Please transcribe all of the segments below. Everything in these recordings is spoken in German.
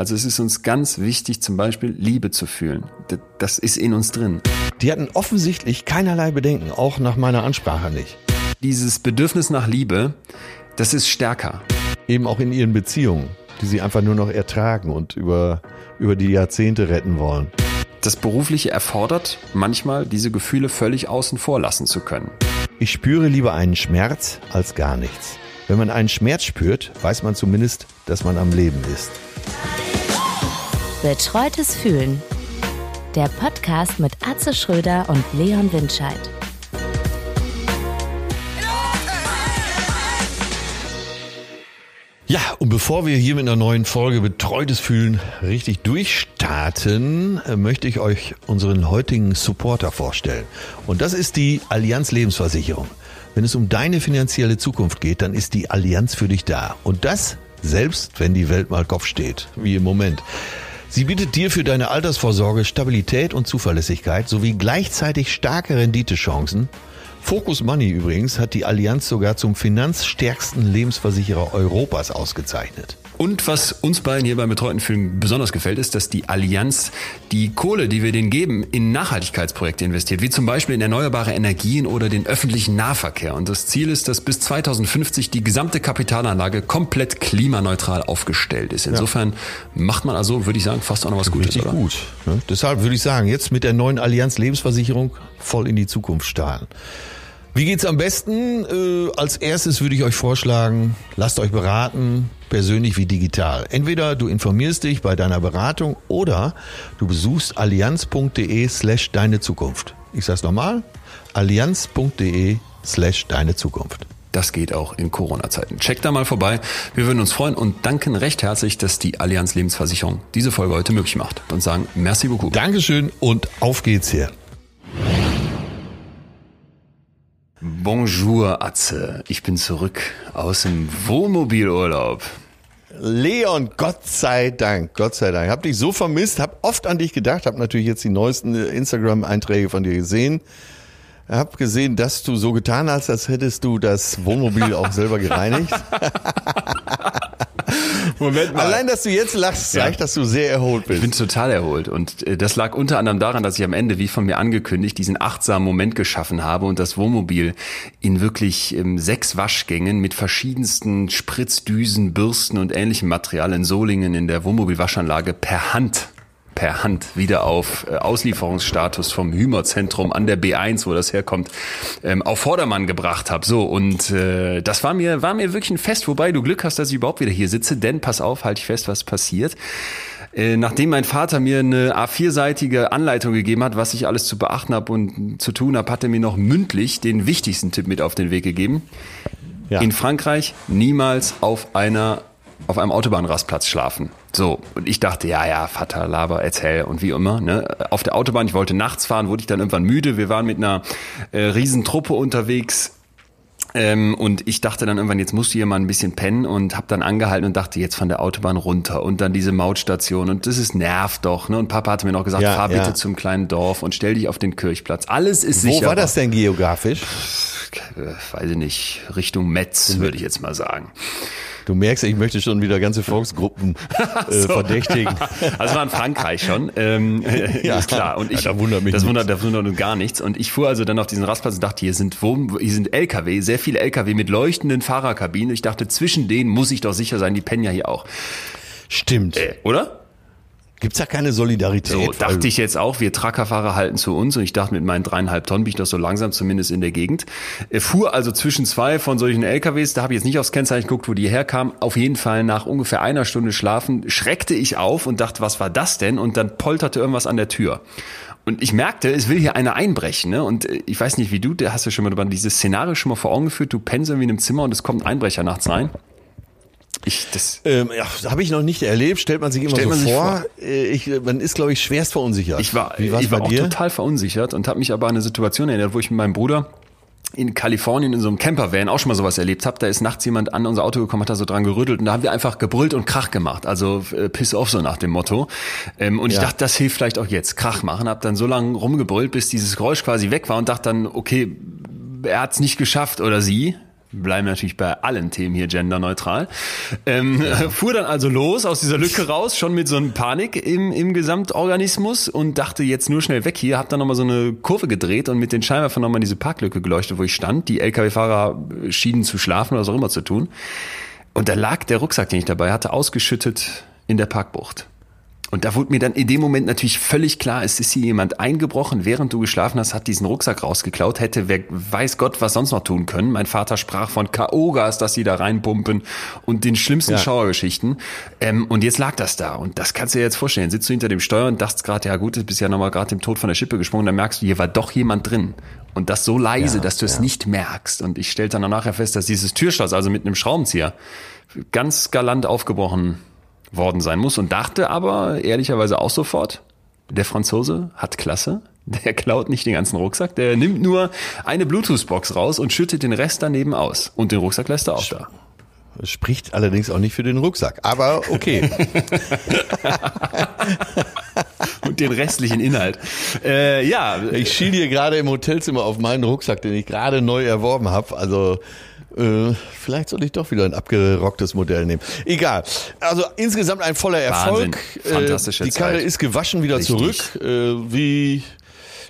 Also es ist uns ganz wichtig, zum Beispiel Liebe zu fühlen. Das ist in uns drin. Die hatten offensichtlich keinerlei Bedenken, auch nach meiner Ansprache nicht. Dieses Bedürfnis nach Liebe, das ist stärker. Eben auch in ihren Beziehungen, die sie einfach nur noch ertragen und über, über die Jahrzehnte retten wollen. Das Berufliche erfordert manchmal, diese Gefühle völlig außen vor lassen zu können. Ich spüre lieber einen Schmerz als gar nichts. Wenn man einen Schmerz spürt, weiß man zumindest, dass man am Leben ist. Betreutes Fühlen. Der Podcast mit Atze Schröder und Leon Windscheid. Ja, und bevor wir hier mit einer neuen Folge Betreutes Fühlen richtig durchstarten, äh, möchte ich euch unseren heutigen Supporter vorstellen. Und das ist die Allianz Lebensversicherung. Wenn es um deine finanzielle Zukunft geht, dann ist die Allianz für dich da. Und das selbst, wenn die Welt mal Kopf steht, wie im Moment. Sie bietet dir für deine Altersvorsorge Stabilität und Zuverlässigkeit sowie gleichzeitig starke Renditechancen Focus Money übrigens hat die Allianz sogar zum finanzstärksten Lebensversicherer Europas ausgezeichnet. Und was uns beiden hier beim Betreuten Film besonders gefällt, ist, dass die Allianz die Kohle, die wir denen geben, in Nachhaltigkeitsprojekte investiert, wie zum Beispiel in erneuerbare Energien oder den öffentlichen Nahverkehr. Und das Ziel ist, dass bis 2050 die gesamte Kapitalanlage komplett klimaneutral aufgestellt ist. Insofern ja. macht man also, würde ich sagen, fast auch noch was Gutes, Richtig oder? gut. Ne? Deshalb würde ich sagen, jetzt mit der neuen Allianz Lebensversicherung voll in die Zukunft starten. Wie geht's am besten? Äh, als erstes würde ich euch vorschlagen, lasst euch beraten, persönlich wie digital. Entweder du informierst dich bei deiner Beratung oder du besuchst allianz.de slash deine Zukunft. Ich sag's nochmal, allianz.de slash deine Zukunft. Das geht auch in Corona-Zeiten. Checkt da mal vorbei. Wir würden uns freuen und danken recht herzlich, dass die Allianz Lebensversicherung diese Folge heute möglich macht. Und sagen merci beaucoup. Dankeschön und auf geht's hier. Bonjour, Atze. Ich bin zurück aus dem Wohnmobilurlaub. Leon, Gott sei Dank, Gott sei Dank. Hab dich so vermisst, hab oft an dich gedacht, hab natürlich jetzt die neuesten Instagram-Einträge von dir gesehen. Hab gesehen, dass du so getan hast, als hättest du das Wohnmobil auch selber gereinigt. Moment mal. Allein, dass du jetzt lachst, zeigt, ja. dass du sehr erholt bist. Ich bin total erholt. Und äh, das lag unter anderem daran, dass ich am Ende, wie von mir angekündigt, diesen achtsamen Moment geschaffen habe und das Wohnmobil in wirklich ähm, sechs Waschgängen mit verschiedensten Spritzdüsen, Bürsten und ähnlichem Material in Solingen in der Wohnmobilwaschanlage per Hand per Hand wieder auf äh, Auslieferungsstatus vom Hümerzentrum an der B1, wo das herkommt, ähm, auf Vordermann gebracht habe. So und äh, das war mir war mir wirklich ein Fest. Wobei du Glück hast, dass ich überhaupt wieder hier sitze, denn pass auf, halte ich fest, was passiert. Äh, nachdem mein Vater mir eine A4-seitige Anleitung gegeben hat, was ich alles zu beachten habe und zu tun habe, hat er mir noch mündlich den wichtigsten Tipp mit auf den Weg gegeben. Ja. In Frankreich niemals auf einer auf einem Autobahnrastplatz schlafen. So, und ich dachte, ja, ja, Vater, Laber, erzähl und wie immer. Ne? Auf der Autobahn, ich wollte nachts fahren, wurde ich dann irgendwann müde. Wir waren mit einer äh, Riesentruppe unterwegs. Ähm, und ich dachte dann irgendwann, jetzt musst du hier mal ein bisschen pennen und hab dann angehalten und dachte, jetzt von der Autobahn runter und dann diese Mautstation und das ist nervt doch. Ne? Und Papa hatte mir noch gesagt, ja, fahr ja. bitte zum kleinen Dorf und stell dich auf den Kirchplatz. Alles ist sicher. Wo war das denn geografisch? Weiß ich nicht, Richtung Metz, würde ich jetzt mal sagen. Du merkst, ich möchte schon wieder ganze Volksgruppen äh, verdächtigen. Also war in Frankreich schon, ähm, ja. ist klar. Und ich, ja, da wundert mich das wundert, da wundert uns gar nichts. Und ich fuhr also dann auf diesen Rastplatz und dachte, hier sind, wo, hier sind LKW, sehr viele LKW mit leuchtenden Fahrerkabinen. Ich dachte, zwischen denen muss ich doch sicher sein, die pennen ja hier auch. Stimmt. Äh, oder? Gibt's da keine Solidarität? So, dachte ich jetzt auch, wir Truckerfahrer halten zu uns und ich dachte, mit meinen dreieinhalb Tonnen bin ich doch so langsam zumindest in der Gegend. Er fuhr also zwischen zwei von solchen LKWs, da habe ich jetzt nicht aufs Kennzeichen geguckt, wo die herkamen. Auf jeden Fall nach ungefähr einer Stunde Schlafen schreckte ich auf und dachte, was war das denn? Und dann polterte irgendwas an der Tür. Und ich merkte, es will hier einer einbrechen. Ne? Und äh, ich weiß nicht, wie du, da hast du schon mal dieses Szenario schon mal vor Augen geführt, du pennst irgendwie in einem Zimmer und es kommt ein Einbrecher nachts rein. Ich, das ähm, ja, habe ich noch nicht erlebt. Stellt man sich immer so vor. vor. Äh, ich, man ist, glaube ich, schwerst verunsichert. Ich war, ich war auch dir? total verunsichert und habe mich aber an eine Situation erinnert, wo ich mit meinem Bruder in Kalifornien in so einem Campervan auch schon mal sowas erlebt habe. Da ist nachts jemand an unser Auto gekommen, hat da so dran gerüttelt und da haben wir einfach gebrüllt und Krach gemacht. Also äh, piss off so nach dem Motto. Ähm, und ja. ich dachte, das hilft vielleicht auch jetzt. Krach machen. Hab dann so lange rumgebrüllt, bis dieses Geräusch quasi weg war und dachte dann, okay, er hat's nicht geschafft oder sie bleiben natürlich bei allen Themen hier genderneutral. Ähm, fuhr dann also los aus dieser Lücke raus, schon mit so einem Panik im, im Gesamtorganismus und dachte jetzt nur schnell weg hier, hab dann nochmal so eine Kurve gedreht und mit den Scheinwerfern nochmal diese Parklücke geleuchtet, wo ich stand. Die Lkw-Fahrer schienen zu schlafen oder was auch immer zu tun. Und da lag der Rucksack, den ich dabei hatte, ausgeschüttet in der Parkbucht. Und da wurde mir dann in dem Moment natürlich völlig klar, es ist hier jemand eingebrochen, während du geschlafen hast, hat diesen Rucksack rausgeklaut, hätte wer weiß Gott was sonst noch tun können. Mein Vater sprach von K.O.-Gas, dass sie da reinpumpen und den schlimmsten ja. Schauergeschichten. Ähm, und jetzt lag das da. Und das kannst du dir jetzt vorstellen. Sitzt du hinter dem Steuer und dachtest gerade, ja gut, du bist ja nochmal gerade dem Tod von der Schippe gesprungen, dann merkst du, hier war doch jemand drin. Und das so leise, ja, dass du es nicht merkst. Und ich stellte dann nachher fest, dass dieses Türschloss, also mit einem Schraubenzieher, ganz galant aufgebrochen worden sein muss und dachte aber ehrlicherweise auch sofort, der Franzose hat Klasse, der klaut nicht den ganzen Rucksack, der nimmt nur eine Bluetooth-Box raus und schüttet den Rest daneben aus. Und den Rucksack lässt er auch da. Spricht allerdings auch nicht für den Rucksack, aber okay. und den restlichen Inhalt. Äh, ja. Ich schiel hier gerade im Hotelzimmer auf meinen Rucksack, den ich gerade neu erworben habe. Also äh, vielleicht soll ich doch wieder ein abgerocktes Modell nehmen. Egal. Also insgesamt ein voller Erfolg. Wahnsinn. Fantastische äh, Die Karre Zeit. ist gewaschen wieder Richtig. zurück. Äh, wie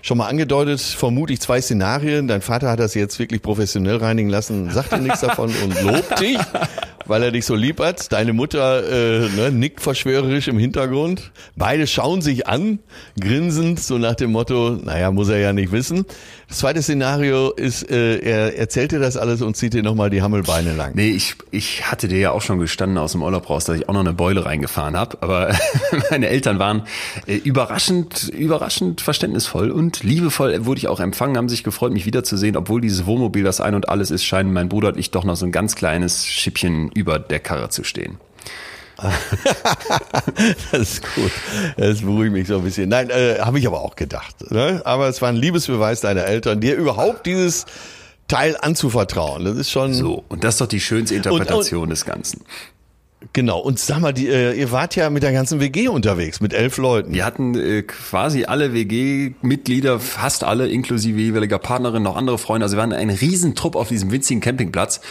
schon mal angedeutet, vermutlich zwei Szenarien. Dein Vater hat das jetzt wirklich professionell reinigen lassen, sagt dir nichts davon und lobt dich weil er dich so lieb hat. Deine Mutter äh, ne, nickt verschwörerisch im Hintergrund. Beide schauen sich an, grinsend, so nach dem Motto, naja, muss er ja nicht wissen. Das zweite Szenario ist, äh, er erzählt dir das alles und zieht dir nochmal die Hammelbeine lang. Nee, ich, ich hatte dir ja auch schon gestanden aus dem Urlaub raus, dass ich auch noch eine Beule reingefahren habe. Aber meine Eltern waren äh, überraschend, überraschend verständnisvoll und liebevoll wurde ich auch empfangen, haben sich gefreut, mich wiederzusehen, obwohl dieses Wohnmobil das ein und alles ist, scheinen mein Bruder und ich doch noch so ein ganz kleines Schippchen über der Karre zu stehen. das ist gut. Das beruhigt mich so ein bisschen. Nein, äh, habe ich aber auch gedacht. Ne? Aber es war ein Liebesbeweis deiner Eltern, dir überhaupt dieses Teil anzuvertrauen. Das ist schon. So, und das ist doch die schönste Interpretation und, und, des Ganzen. Genau, und sag mal, die, äh, ihr wart ja mit der ganzen WG unterwegs, mit elf Leuten. Wir hatten äh, quasi alle WG-Mitglieder, fast alle, inklusive jeweiliger Partnerin, noch andere Freunde. Also wir waren ein Riesentrupp auf diesem winzigen Campingplatz.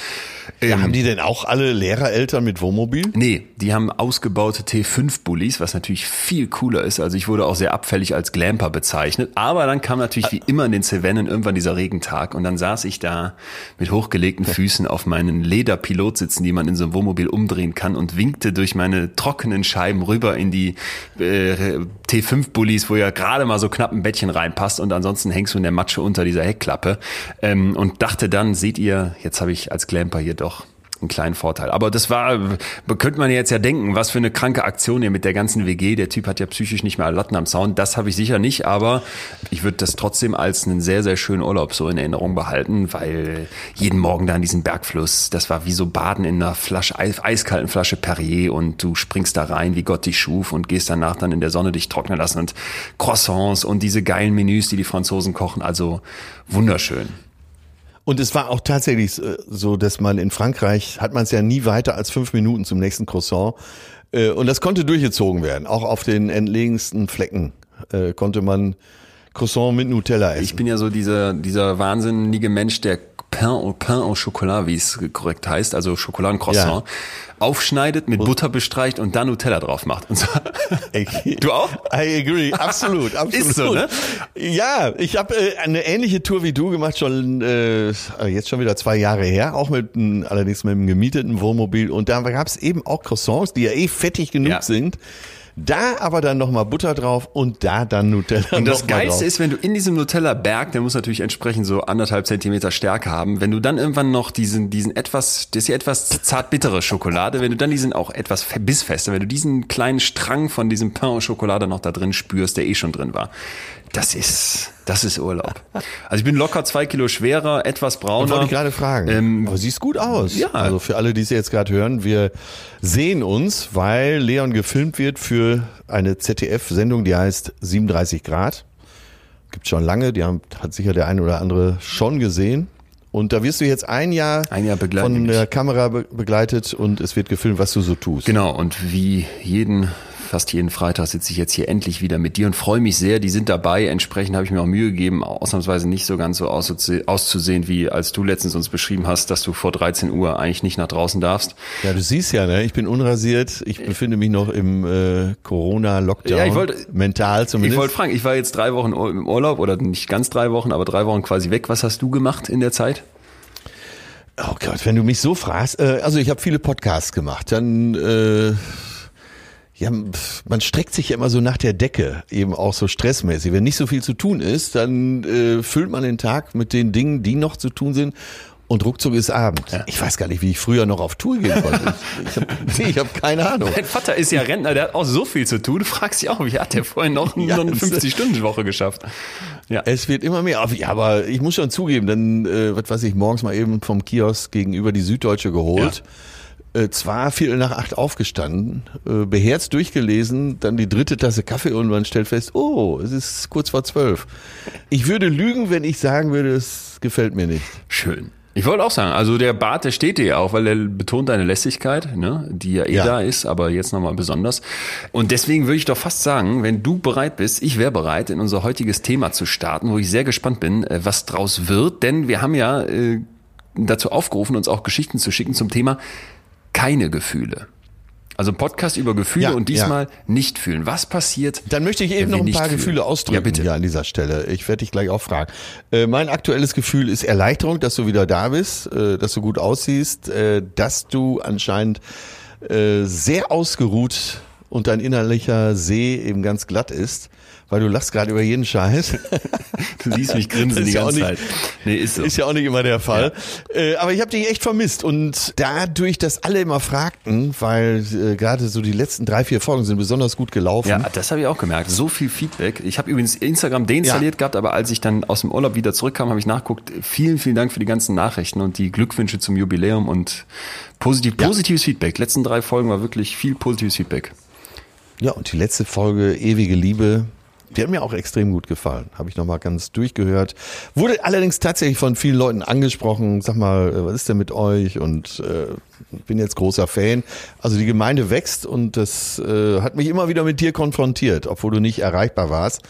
Ja, ähm, haben die denn auch alle Lehrereltern mit Wohnmobil? Nee, die haben ausgebaute T5-Bullies, was natürlich viel cooler ist. Also ich wurde auch sehr abfällig als Glamper bezeichnet. Aber dann kam natürlich wie immer in den Cevennen irgendwann dieser Regentag und dann saß ich da mit hochgelegten Füßen auf meinen Lederpilotsitzen, die man in so einem Wohnmobil umdrehen kann und winkte durch meine trockenen Scheiben rüber in die äh, T5-Bullies, wo ja gerade mal so knapp ein Bettchen reinpasst und ansonsten hängst du in der Matsche unter dieser Heckklappe ähm, und dachte dann, seht ihr, jetzt habe ich als Glamper hier doch einen kleinen Vorteil. Aber das war, könnte man jetzt ja denken, was für eine kranke Aktion hier mit der ganzen WG. Der Typ hat ja psychisch nicht mehr Latten am Zaun. Das habe ich sicher nicht, aber ich würde das trotzdem als einen sehr, sehr schönen Urlaub so in Erinnerung behalten, weil jeden Morgen da in diesem Bergfluss, das war wie so Baden in einer Flasche, eiskalten Flasche Perrier und du springst da rein, wie Gott dich schuf und gehst danach dann in der Sonne dich trocknen lassen und Croissants und diese geilen Menüs, die die Franzosen kochen. Also wunderschön. Und es war auch tatsächlich äh, so, dass man in Frankreich hat man es ja nie weiter als fünf Minuten zum nächsten Croissant. Äh, und das konnte durchgezogen werden. Auch auf den entlegensten Flecken äh, konnte man Croissant mit Nutella essen. Ich bin ja so dieser, dieser wahnsinnige Mensch, der Pain au Pain au Chocolat, wie es korrekt heißt, also Schokoladencroissant, ja. Aufschneidet, mit Butter bestreicht und dann Nutella drauf macht. Und so. du auch? I agree, absolut, absolut. Ist so, ne? Ja, ich habe äh, eine ähnliche Tour wie du gemacht, schon äh, jetzt schon wieder zwei Jahre her, auch mit allerdings mit einem gemieteten Wohnmobil. Und da gab es eben auch Croissants, die ja eh fettig genug ja. sind da aber dann nochmal Butter drauf und da dann Nutella. Und das Geilste ist, wenn du in diesem Nutella-Berg, der muss natürlich entsprechend so anderthalb Zentimeter Stärke haben, wenn du dann irgendwann noch diesen, diesen etwas, das ist ja etwas zart bittere Schokolade, wenn du dann diesen auch etwas bissfester, wenn du diesen kleinen Strang von diesem Pain au Schokolade noch da drin spürst, der eh schon drin war, das ist, das ist Urlaub. Also ich bin locker zwei Kilo schwerer, etwas brauner. Und wollte ich gerade fragen. Ähm, Aber siehst gut aus. Ja. Also für alle, die es jetzt gerade hören, wir sehen uns, weil Leon gefilmt wird für eine ZDF-Sendung, die heißt 37 Grad. Gibt schon lange, die haben, hat sicher der eine oder andere schon gesehen. Und da wirst du jetzt ein Jahr, ein Jahr von der Kamera begleitet und es wird gefilmt, was du so tust. Genau, und wie jeden fast jeden Freitag sitze ich jetzt hier endlich wieder mit dir und freue mich sehr. Die sind dabei. Entsprechend habe ich mir auch Mühe gegeben, ausnahmsweise nicht so ganz so auszusehen, wie als du letztens uns beschrieben hast, dass du vor 13 Uhr eigentlich nicht nach draußen darfst. Ja, du siehst ja, ne? ich bin unrasiert. Ich befinde mich noch im äh, Corona-Lockdown. Ja, ich wollte mental zumindest. Ich wollte fragen, ich war jetzt drei Wochen im Urlaub oder nicht ganz drei Wochen, aber drei Wochen quasi weg. Was hast du gemacht in der Zeit? Oh Gott, wenn du mich so fragst, äh, also ich habe viele Podcasts gemacht, dann äh, ja, man streckt sich ja immer so nach der Decke, eben auch so stressmäßig. Wenn nicht so viel zu tun ist, dann äh, füllt man den Tag mit den Dingen, die noch zu tun sind. Und ruckzuck ist Abend. Ja. Ich weiß gar nicht, wie ich früher noch auf Tour gehen konnte. Ich, ich habe hab keine Ahnung. Dein Vater ist ja Rentner, der hat auch so viel zu tun. Du fragst dich auch, wie hat der vorhin noch ja, eine 50-Stunden-Woche geschafft? Ja. Es wird immer mehr. Ja, aber ich muss schon zugeben, dann, äh, was weiß ich, morgens mal eben vom Kiosk gegenüber die Süddeutsche geholt. Ja. Äh, zwar Viertel nach acht aufgestanden, äh, beherzt durchgelesen, dann die dritte Tasse Kaffee und man stellt fest, oh, es ist kurz vor zwölf. Ich würde lügen, wenn ich sagen würde, es gefällt mir nicht. Schön. Ich wollte auch sagen, also der Bart, der steht dir ja auch, weil er betont deine Lässigkeit, ne, die ja eh ja. da ist, aber jetzt nochmal besonders. Und deswegen würde ich doch fast sagen, wenn du bereit bist, ich wäre bereit, in unser heutiges Thema zu starten, wo ich sehr gespannt bin, äh, was draus wird. Denn wir haben ja äh, dazu aufgerufen, uns auch Geschichten zu schicken zum Thema keine Gefühle. Also ein Podcast über Gefühle ja, und diesmal ja. nicht fühlen. Was passiert? Dann möchte ich eben noch ein paar fühlen? Gefühle ausdrücken ja, bitte. ja an dieser Stelle. Ich werde dich gleich auch fragen. Äh, mein aktuelles Gefühl ist Erleichterung, dass du wieder da bist, äh, dass du gut aussiehst, äh, dass du anscheinend äh, sehr ausgeruht und dein innerlicher See eben ganz glatt ist weil du lachst gerade über jeden Scheiß. du siehst mich grinsen die ganze Zeit. Nee, ist, so. ist ja auch nicht immer der Fall. Ja. Äh, aber ich habe dich echt vermisst und dadurch, dass alle immer fragten, weil äh, gerade so die letzten drei, vier Folgen sind besonders gut gelaufen. Ja, das habe ich auch gemerkt. So viel Feedback. Ich habe übrigens Instagram deinstalliert ja. gehabt, aber als ich dann aus dem Urlaub wieder zurückkam, habe ich nachguckt. Vielen, vielen Dank für die ganzen Nachrichten und die Glückwünsche zum Jubiläum und positiv, positives. Feedback. Letzten drei Folgen war wirklich viel positives Feedback. Ja, und die letzte Folge, Ewige Liebe, die hat mir auch extrem gut gefallen. Habe ich nochmal ganz durchgehört. Wurde allerdings tatsächlich von vielen Leuten angesprochen. Sag mal, äh, was ist denn mit euch? Und äh, bin jetzt großer Fan. Also die Gemeinde wächst und das äh, hat mich immer wieder mit dir konfrontiert, obwohl du nicht erreichbar warst.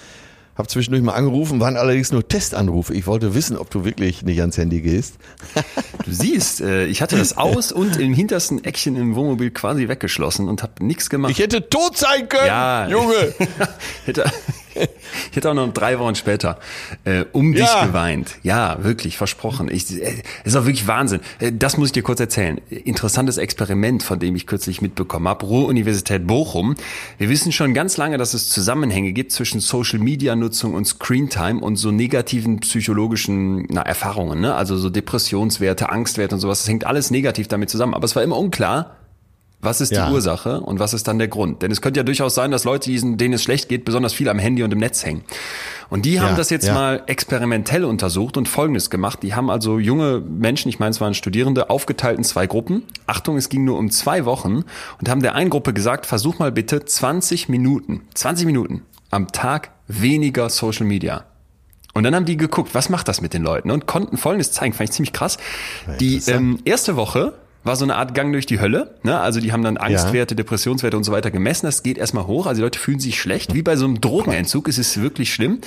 Hab zwischendurch mal angerufen, waren allerdings nur Testanrufe. Ich wollte wissen, ob du wirklich nicht ans Handy gehst. Du siehst, äh, ich hatte das aus und im hintersten Eckchen im Wohnmobil quasi weggeschlossen und habe nichts gemacht. Ich hätte tot sein können, ja, Junge. hätte, ich hätte auch noch drei Wochen später äh, um dich geweint. Ja, wirklich, versprochen. Ich, äh, ist auch wirklich Wahnsinn. Äh, das muss ich dir kurz erzählen. Interessantes Experiment, von dem ich kürzlich mitbekommen habe. Ruhr-Universität Bochum. Wir wissen schon ganz lange, dass es Zusammenhänge gibt zwischen Social-Media-Nutzung und Screentime und so negativen psychologischen na, Erfahrungen. Ne? Also so Depressionswerte, Angstwerte und sowas. Das hängt alles negativ damit zusammen. Aber es war immer unklar, was ist die ja. Ursache und was ist dann der Grund? Denn es könnte ja durchaus sein, dass Leute, denen es schlecht geht, besonders viel am Handy und im Netz hängen. Und die haben ja, das jetzt ja. mal experimentell untersucht und Folgendes gemacht. Die haben also junge Menschen, ich meine, es waren Studierende, aufgeteilt in zwei Gruppen. Achtung, es ging nur um zwei Wochen und haben der einen Gruppe gesagt, versuch mal bitte 20 Minuten, 20 Minuten am Tag weniger Social Media. Und dann haben die geguckt, was macht das mit den Leuten und konnten Folgendes zeigen, fand ich ziemlich krass. Die ähm, erste Woche war so eine Art Gang durch die Hölle. Ne? Also die haben dann Angstwerte, ja. Depressionswerte und so weiter gemessen. Das geht erstmal hoch. Also die Leute fühlen sich schlecht. Wie bei so einem Drogenentzug. Es ist wirklich schlimm.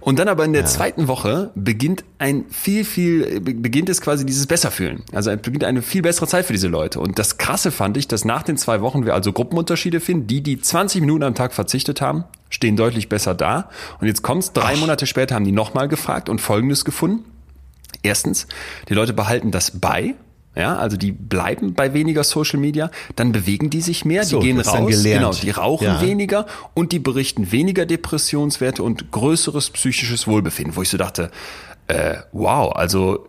Und dann aber in der ja. zweiten Woche beginnt ein viel, viel, beginnt es quasi dieses Besserfühlen. Also beginnt eine viel bessere Zeit für diese Leute. Und das Krasse fand ich, dass nach den zwei Wochen wir also Gruppenunterschiede finden. Die, die 20 Minuten am Tag verzichtet haben, stehen deutlich besser da. Und jetzt kommt's, drei Ach. Monate später haben die nochmal gefragt und Folgendes gefunden. Erstens, die Leute behalten das bei, ja, also die bleiben bei weniger Social Media, dann bewegen die sich mehr, so, die gehen raus, genau, die rauchen ja. weniger und die berichten weniger Depressionswerte und größeres psychisches Wohlbefinden, wo ich so dachte, äh, wow, also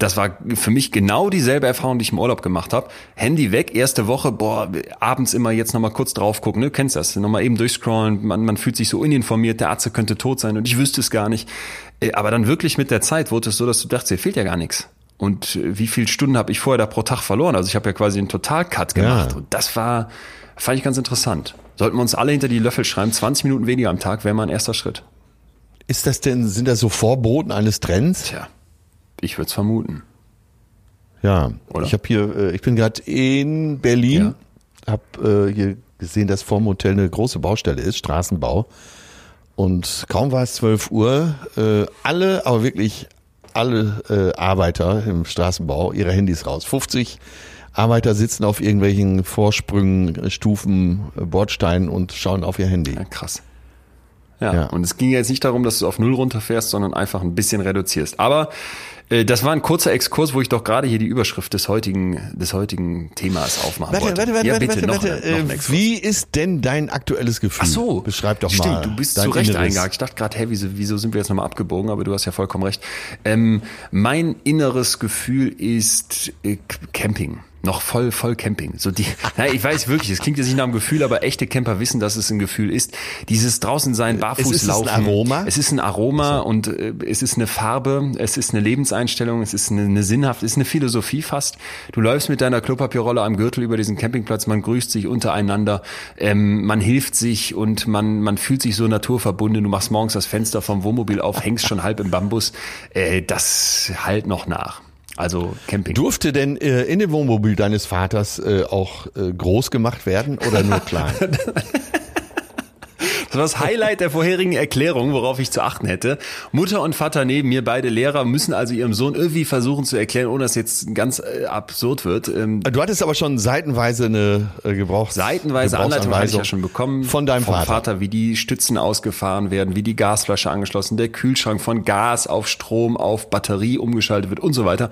das war für mich genau dieselbe Erfahrung, die ich im Urlaub gemacht habe. Handy weg, erste Woche, boah, abends immer jetzt nochmal kurz drauf gucken, ne, kennst das, nochmal eben durchscrollen, man, man fühlt sich so uninformiert, der Arzt könnte tot sein und ich wüsste es gar nicht. Äh, aber dann wirklich mit der Zeit wurde es so, dass du dachtest, dir fehlt ja gar nichts. Und wie viele Stunden habe ich vorher da pro Tag verloren? Also ich habe ja quasi einen Total-Cut gemacht. Ja. Und das war, fand ich ganz interessant. Sollten wir uns alle hinter die Löffel schreiben, 20 Minuten weniger am Tag wäre mal ein erster Schritt. Ist das denn, sind das so Vorboten eines Trends? Tja, ich würde es vermuten. Ja, Oder? ich habe hier, äh, ich bin gerade in Berlin, ja. habe äh, hier gesehen, dass vorm Hotel eine große Baustelle ist, Straßenbau. Und kaum war es 12 Uhr, äh, alle, aber wirklich alle äh, Arbeiter im Straßenbau ihre Handys raus. 50 Arbeiter sitzen auf irgendwelchen Vorsprüngen, Stufen, Bordsteinen und schauen auf ihr Handy. Ja, krass. Ja, ja, und es ging jetzt nicht darum, dass du auf Null runterfährst, sondern einfach ein bisschen reduzierst. Aber das war ein kurzer Exkurs, wo ich doch gerade hier die Überschrift des heutigen, des heutigen Themas aufmachen warte, wollte. Warte, warte, ja, warte, bitte, warte, noch, warte. noch Äh. Wie ist denn dein aktuelles Gefühl? Ach so. Beschreib doch Stimmt, mal. du bist zu Recht Inneres. eingehakt. Ich dachte gerade, hä, wieso, wieso sind wir jetzt nochmal abgebogen? Aber du hast ja vollkommen recht. Ähm, mein inneres Gefühl ist äh, Camping. Noch voll, voll Camping. So die, nein, ich weiß wirklich, es klingt jetzt nicht nach einem Gefühl, aber echte Camper wissen, dass es ein Gefühl ist. Dieses draußen sein, barfuß Es ist laufen. ein Aroma? Es ist ein Aroma und äh, es ist eine Farbe, es ist eine Lebenseinstellung, es ist eine, eine sinnhaft, es ist eine Philosophie fast. Du läufst mit deiner Klopapierrolle am Gürtel über diesen Campingplatz, man grüßt sich untereinander, ähm, man hilft sich und man, man fühlt sich so naturverbunden. Du machst morgens das Fenster vom Wohnmobil auf, hängst schon halb im Bambus. Äh, das halt noch nach. Also Camping. Durfte denn äh, in dem Wohnmobil deines Vaters äh, auch äh, groß gemacht werden oder nur klein? Das war das Highlight der vorherigen Erklärung, worauf ich zu achten hätte. Mutter und Vater neben mir, beide Lehrer, müssen also ihrem Sohn irgendwie versuchen zu erklären, ohne dass jetzt ganz äh, absurd wird. Ähm, du hattest aber schon seitenweise eine äh, Gebrauchs Seitenweise Anleitung hatte ich ja schon bekommen. Von deinem vom Vater. Vater, wie die Stützen ausgefahren werden, wie die Gasflasche angeschlossen, der Kühlschrank von Gas auf Strom, auf Batterie umgeschaltet wird und so weiter.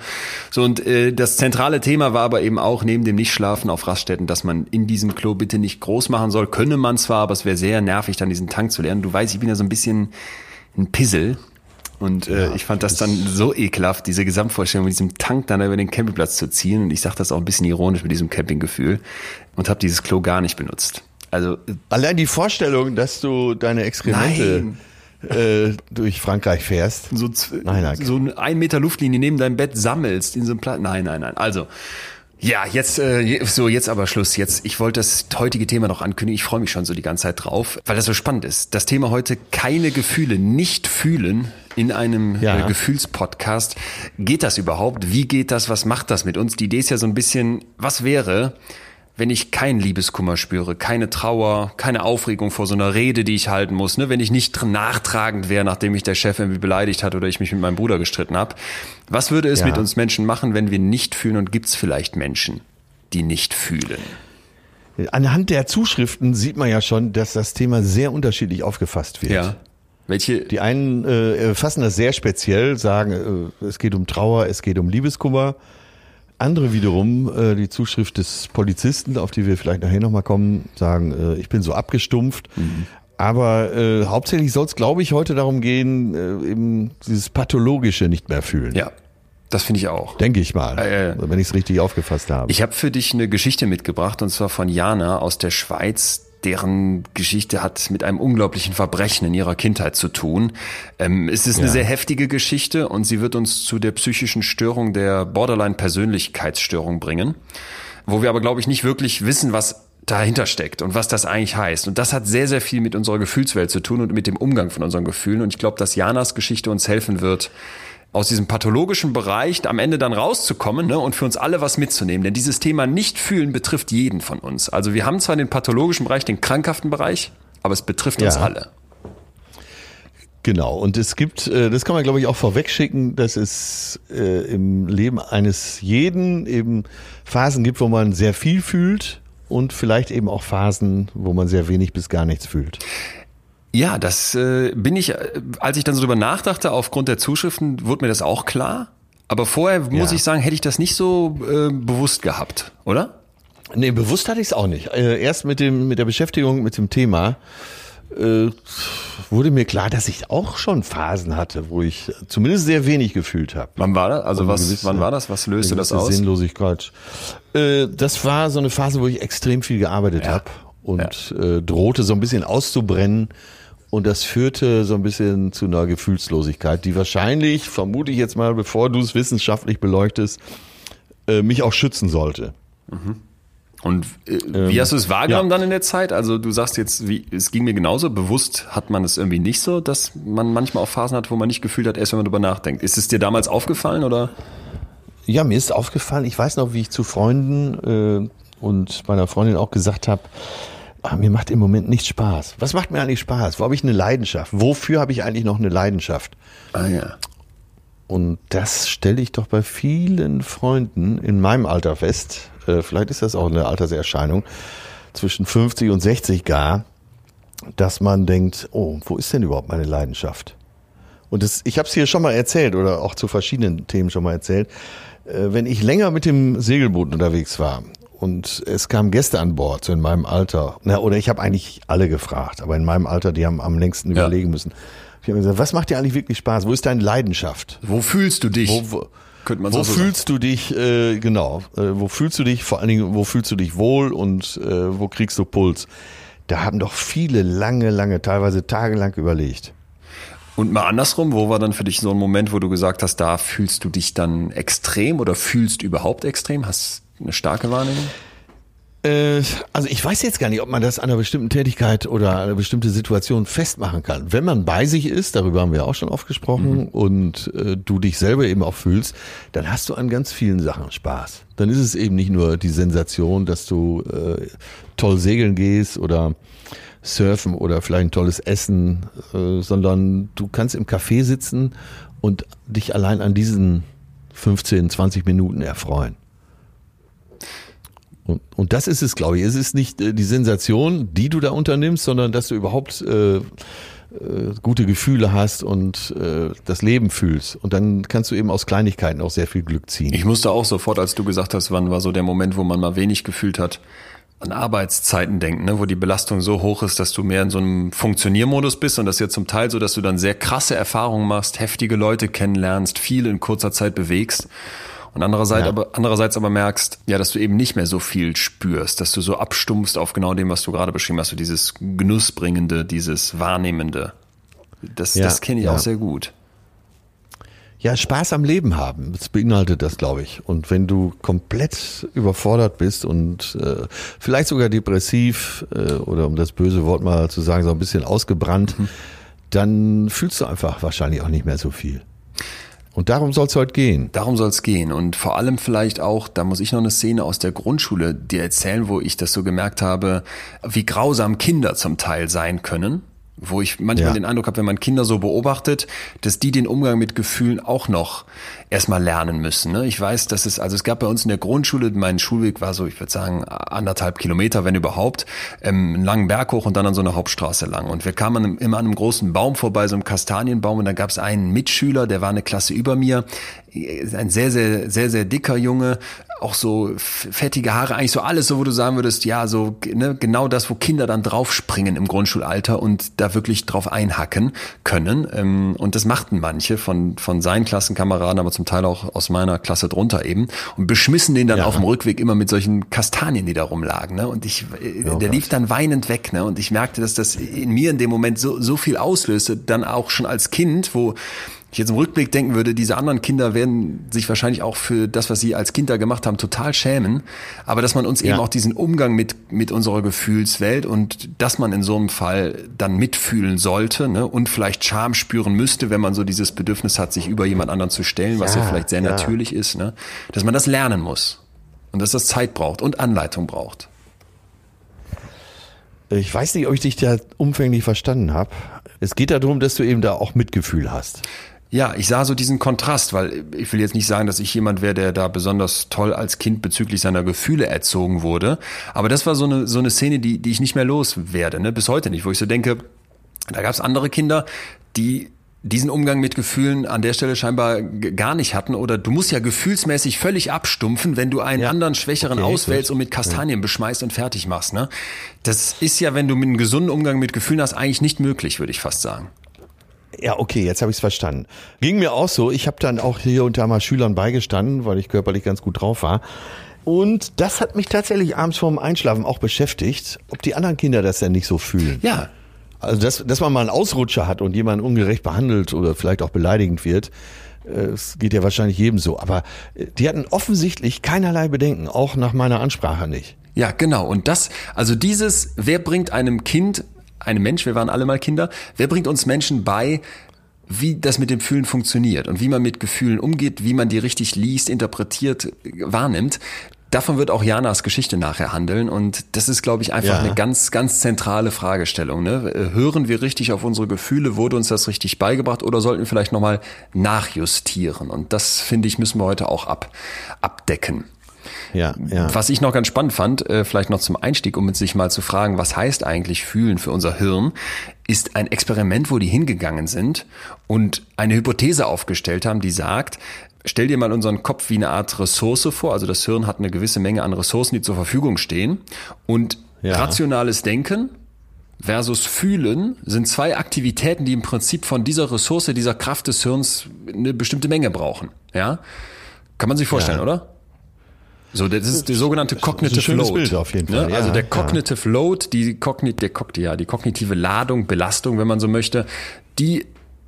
So und äh, das zentrale Thema war aber eben auch neben dem Nichtschlafen auf Raststätten, dass man in diesem Klo bitte nicht groß machen soll. Könne man zwar, aber es wäre sehr nervig, dann diesen Tank zu lernen. Du weißt, ich bin ja so ein bisschen ein Pissel. Und äh, ich fand das dann so ekelhaft, diese Gesamtvorstellung mit diesem Tank dann über den Campingplatz zu ziehen. Und ich sage das auch ein bisschen ironisch mit diesem Campinggefühl und habe dieses Klo gar nicht benutzt. Also äh, Allein die Vorstellung, dass du deine Exkremente äh, durch Frankreich fährst. so, Nein, nein. so ein Meter Luftlinie neben deinem Bett sammelst in so einem Platz. Nein, nein, nein. Also ja, jetzt äh, so jetzt aber Schluss. Jetzt ich wollte das heutige Thema noch ankündigen. Ich freue mich schon so die ganze Zeit drauf, weil das so spannend ist. Das Thema heute keine Gefühle, nicht fühlen in einem Ja. äh, Gefühlspodcast. Geht das überhaupt? Wie geht das? Was macht das mit uns? Die Idee ist ja so ein bisschen, was wäre, wenn ich keinen Liebeskummer spüre, keine Trauer, keine Aufregung vor so einer Rede, die ich halten muss, ne? wenn ich nicht tr- nachtragend wäre, nachdem mich der Chef irgendwie beleidigt hat oder ich mich mit meinem Bruder gestritten habe. Was würde es Ja. mit uns Menschen machen, wenn wir nicht fühlen und gibt es vielleicht Menschen, die nicht fühlen? Anhand der Zuschriften sieht man ja schon, dass das Thema sehr unterschiedlich aufgefasst wird. Welche? Die einen äh, fassen das sehr speziell, sagen, äh, es geht um Trauer, es geht um Liebeskummer. Andere wiederum, äh, die Zuschrift des Polizisten, auf die wir vielleicht nachher nochmal kommen, sagen, äh, ich bin so abgestumpft. Aber äh, hauptsächlich soll es, glaube ich, heute darum gehen, äh, eben dieses Pathologische nicht mehr fühlen. ja, das finde ich auch. Denke ich mal, äh. wenn ich es richtig aufgefasst habe. Ich habe für dich eine Geschichte mitgebracht und zwar von Jana aus der Schweiz. Deren Geschichte hat mit einem unglaublichen Verbrechen in ihrer Kindheit zu tun. Ähm, es ist eine Ja. sehr heftige Geschichte und sie wird uns zu der psychischen Störung der Borderline-Persönlichkeitsstörung bringen, wo wir aber, glaube ich, nicht wirklich wissen, was dahinter steckt und was das eigentlich heißt. Und das hat sehr, sehr viel mit unserer Gefühlswelt zu tun und mit dem Umgang von unseren Gefühlen. Und ich glaube, dass Janas Geschichte uns helfen wird, aus diesem pathologischen Bereich am Ende dann rauszukommen ne, und für uns alle was mitzunehmen. Denn dieses Thema nicht fühlen betrifft jeden von uns. Also wir haben zwar den pathologischen Bereich, den krankhaften Bereich, aber es betrifft uns Ja. alle. Genau, und es gibt, äh, das kann man glaube ich auch vorwegschicken, dass es äh, im Leben eines jeden eben Phasen gibt, wo man sehr viel fühlt und vielleicht eben auch Phasen, wo man sehr wenig bis gar nichts fühlt. Ja, das äh, bin ich, äh, als ich dann so drüber nachdachte, aufgrund der Zuschriften, wurde mir das auch klar. Aber vorher muss Ja. ich sagen, hätte ich das nicht so äh, bewusst gehabt, oder? Nee, bewusst hatte ich es auch nicht. Äh, erst mit dem mit der Beschäftigung mit dem Thema äh, wurde mir klar, dass ich auch schon Phasen hatte, wo ich zumindest sehr wenig gefühlt habe. Wann war das? Also was, gewisse- wann war das? Was löste das aus? Sinnlosigkeit. Äh, das war so eine Phase, wo ich extrem viel gearbeitet Ja. hab und äh, drohte so ein bisschen auszubrennen. Und das führte so ein bisschen zu einer Gefühlslosigkeit, die wahrscheinlich, vermute ich jetzt mal, bevor du es wissenschaftlich beleuchtest, äh, mich auch schützen sollte. Und äh, wie hast du es wahrgenommen dann in der Zeit? Also du sagst jetzt, wie, es ging mir genauso. Bewusst hat man es irgendwie nicht so, dass man manchmal auch Phasen hat, wo man nicht gefühlt hat, erst wenn man drüber nachdenkt. Ist es dir damals aufgefallen oder? Ja, mir ist aufgefallen, ich weiß noch, wie ich zu Freunden äh, und meiner Freundin auch gesagt habe, Ah, mir macht im Moment nicht Spaß. Was macht mir eigentlich Spaß? Wo habe ich eine Leidenschaft? Wofür habe ich eigentlich noch eine Leidenschaft? Ah ja. Und das stelle ich doch bei vielen Freunden in meinem Alter fest. Äh, vielleicht ist das auch eine Alterserscheinung zwischen 50 und 60 gar, dass man denkt, oh, wo ist denn überhaupt meine Leidenschaft? Und das, ich habe es hier schon mal erzählt oder auch zu verschiedenen Themen schon mal erzählt. Äh, wenn ich länger mit dem Segelboot unterwegs war und es kamen Gäste an Bord, so in meinem Alter, na, oder ich habe eigentlich alle gefragt, aber in meinem Alter, die haben am längsten Ja. überlegen müssen. Ich habe gesagt, was macht dir eigentlich wirklich Spaß? Wo ist deine Leidenschaft? Wo fühlst du dich? Wo, wo, Könnte man wo so fühlst du dich, äh, genau, äh, wo fühlst du dich, vor allen Dingen, wo fühlst du dich wohl und äh, wo kriegst du Puls? Da haben doch viele lange, lange, teilweise tagelang überlegt. Und mal andersrum, wo war dann für dich so ein Moment, wo du gesagt hast, da fühlst du dich dann extrem oder fühlst überhaupt extrem? Hast eine starke Wahrnehmung? Äh, also ich weiß jetzt gar nicht, ob man das an einer bestimmten Tätigkeit oder einer bestimmten Situation festmachen kann. Wenn man bei sich ist, darüber haben wir auch schon oft gesprochen, und äh, du dich selber eben auch fühlst, dann hast du an ganz vielen Sachen Spaß. Dann ist es eben nicht nur die Sensation, dass du äh, toll segeln gehst oder surfen oder vielleicht ein tolles Essen, äh, sondern du kannst im Café sitzen und dich allein an diesen 15, 20 Minuten erfreuen. Und, und das ist es, glaube ich. Es ist nicht äh, die Sensation, die du da unternimmst, sondern dass du überhaupt äh, äh, gute Gefühle hast und äh, das Leben fühlst. Und dann kannst du eben aus Kleinigkeiten auch sehr viel Glück ziehen. Ich musste auch sofort, als du gesagt hast, wann war so der Moment, wo man mal wenig gefühlt hat, an Arbeitszeiten denken, ne, wo die Belastung so hoch ist, dass du mehr in so einem Funktioniermodus bist und das ist ja zum Teil so, dass du dann sehr krasse Erfahrungen machst, heftige Leute kennenlernst, viel in kurzer Zeit bewegst und andererseits, Ja. aber, andererseits aber merkst, ja, dass du eben nicht mehr so viel spürst, dass du so abstumpfst auf genau dem, was du gerade beschrieben hast, so dieses Genussbringende, dieses Wahrnehmende. Das, Ja, das kenne ich ja. auch sehr gut. Ja, Spaß am Leben haben, das beinhaltet das, glaube ich. Und wenn du komplett überfordert bist und äh, vielleicht sogar depressiv äh, oder um das böse Wort mal zu sagen, so ein bisschen ausgebrannt, dann fühlst du einfach wahrscheinlich auch nicht mehr so viel. Und darum soll es heute gehen. Darum soll es gehen. Und vor allem vielleicht auch, da muss ich noch eine Szene aus der Grundschule dir erzählen, wo ich das so gemerkt habe, wie grausam Kinder zum Teil sein können. Wo ich manchmal Ja. den Eindruck habe, wenn man Kinder so beobachtet, dass die den Umgang mit Gefühlen auch noch erstmal lernen müssen. Ne? Ich weiß, dass es, also es gab bei uns in der Grundschule, mein Schulweg war so, ich würde sagen, anderthalb Kilometer, wenn überhaupt, ähm, einen langen Berg hoch und dann an so einer Hauptstraße lang. Und wir kamen immer an einem großen Baum vorbei, so einem Kastanienbaum, und da gab es einen Mitschüler, der war eine Klasse über mir, ein sehr, sehr, sehr, sehr dicker Junge, auch so fettige Haare, eigentlich so alles so, wo du sagen würdest, ja, so ne, genau das, wo Kinder dann draufspringen im Grundschulalter und da wirklich drauf einhacken können. Ähm, Und das machten manche von, von seinen Klassenkameraden, aber zum Teil auch aus meiner Klasse drunter eben und beschmissen den dann Ja. auf dem Rückweg immer mit solchen Kastanien, die da rumlagen. Ne? Und ich, Oh der Gott. lief dann weinend weg. Ne? Und ich merkte, dass das in mir in dem Moment so, so viel auslöste, dann auch schon als Kind, wo ich jetzt im Rückblick denken würde, diese anderen Kinder werden sich wahrscheinlich auch für das, was sie als Kind da gemacht haben, total schämen. Aber dass man uns Ja. eben auch diesen Umgang mit, mit unserer Gefühlswelt und dass man in so einem Fall dann mitfühlen sollte ne? und vielleicht Scham spüren müsste, wenn man so dieses Bedürfnis hat, sich über jemand anderen zu stellen, was ja, Ja, vielleicht sehr ja. natürlich ist, ne? dass man das lernen muss und dass das Zeit braucht und Anleitung braucht. Ich weiß nicht, ob ich dich da umfänglich verstanden habe. Es geht darum, dass du eben da auch Mitgefühl hast. Ja, ich sah so diesen Kontrast, weil ich will jetzt nicht sagen, dass ich jemand wäre, der da besonders toll als Kind bezüglich seiner Gefühle erzogen wurde. Aber das war so eine, so eine Szene, die, die ich nicht mehr loswerde, ne? bis heute nicht, wo ich so denke, da gab es andere Kinder, die diesen Umgang mit Gefühlen an der Stelle scheinbar gar nicht hatten oder du musst ja gefühlsmäßig völlig abstumpfen, wenn du einen Ja. anderen Schwächeren Okay, auswählst und mit Kastanien beschmeißt und fertig machst. Ne? Das ist ja, wenn du mit einem gesunden Umgang mit Gefühlen hast, eigentlich nicht möglich, würde ich fast sagen. Ja, okay, jetzt habe ich es verstanden. Ging mir auch so. Ich habe dann auch hier und da mal Schülern beigestanden, weil ich körperlich ganz gut drauf war. Und das hat mich tatsächlich abends vorm Einschlafen auch beschäftigt, ob die anderen Kinder das denn nicht so fühlen. Ja, Also, dass, dass man mal einen Ausrutscher hat und jemanden ungerecht behandelt oder vielleicht auch beleidigend wird, äh, es geht ja wahrscheinlich jedem so. Aber äh, die hatten offensichtlich keinerlei Bedenken, auch nach meiner Ansprache nicht. Ja, genau. Und das, also dieses, wer bringt einem Kind, einem Mensch, wir waren alle mal Kinder, wer bringt uns Menschen bei, wie das mit dem Fühlen funktioniert und wie man mit Gefühlen umgeht, wie man die richtig liest, interpretiert, wahrnimmt. Davon wird auch Janas Geschichte nachher handeln und das ist, glaube ich, einfach ja. eine ganz, ganz zentrale Fragestellung. Ne? Hören wir richtig auf unsere Gefühle? Wurde uns das richtig beigebracht oder sollten wir vielleicht nochmal nachjustieren? Und das, finde ich, müssen wir heute auch ab, abdecken. Ja, ja. Was ich noch ganz spannend fand, äh, vielleicht noch zum Einstieg, um sich mal zu fragen, was heißt eigentlich fühlen für unser Hirn, ist ein Experiment, wo die hingegangen sind und eine Hypothese aufgestellt haben, die sagt, stell dir mal unseren Kopf wie eine Art Ressource vor. Also das Hirn hat eine gewisse Menge an Ressourcen, die zur Verfügung stehen. Und ja. rationales Denken versus Fühlen sind zwei Aktivitäten, die im Prinzip von dieser Ressource, dieser Kraft des Hirns eine bestimmte Menge brauchen. Ja? Kann man sich vorstellen, ja. oder? So, das ist der sogenannte Cognitive Load. Bild auf jeden ne? Fall. Ja, also der Cognitive ja. Load, die, Kognit, der, ja, die kognitive Ladung, Belastung, wenn man so möchte, die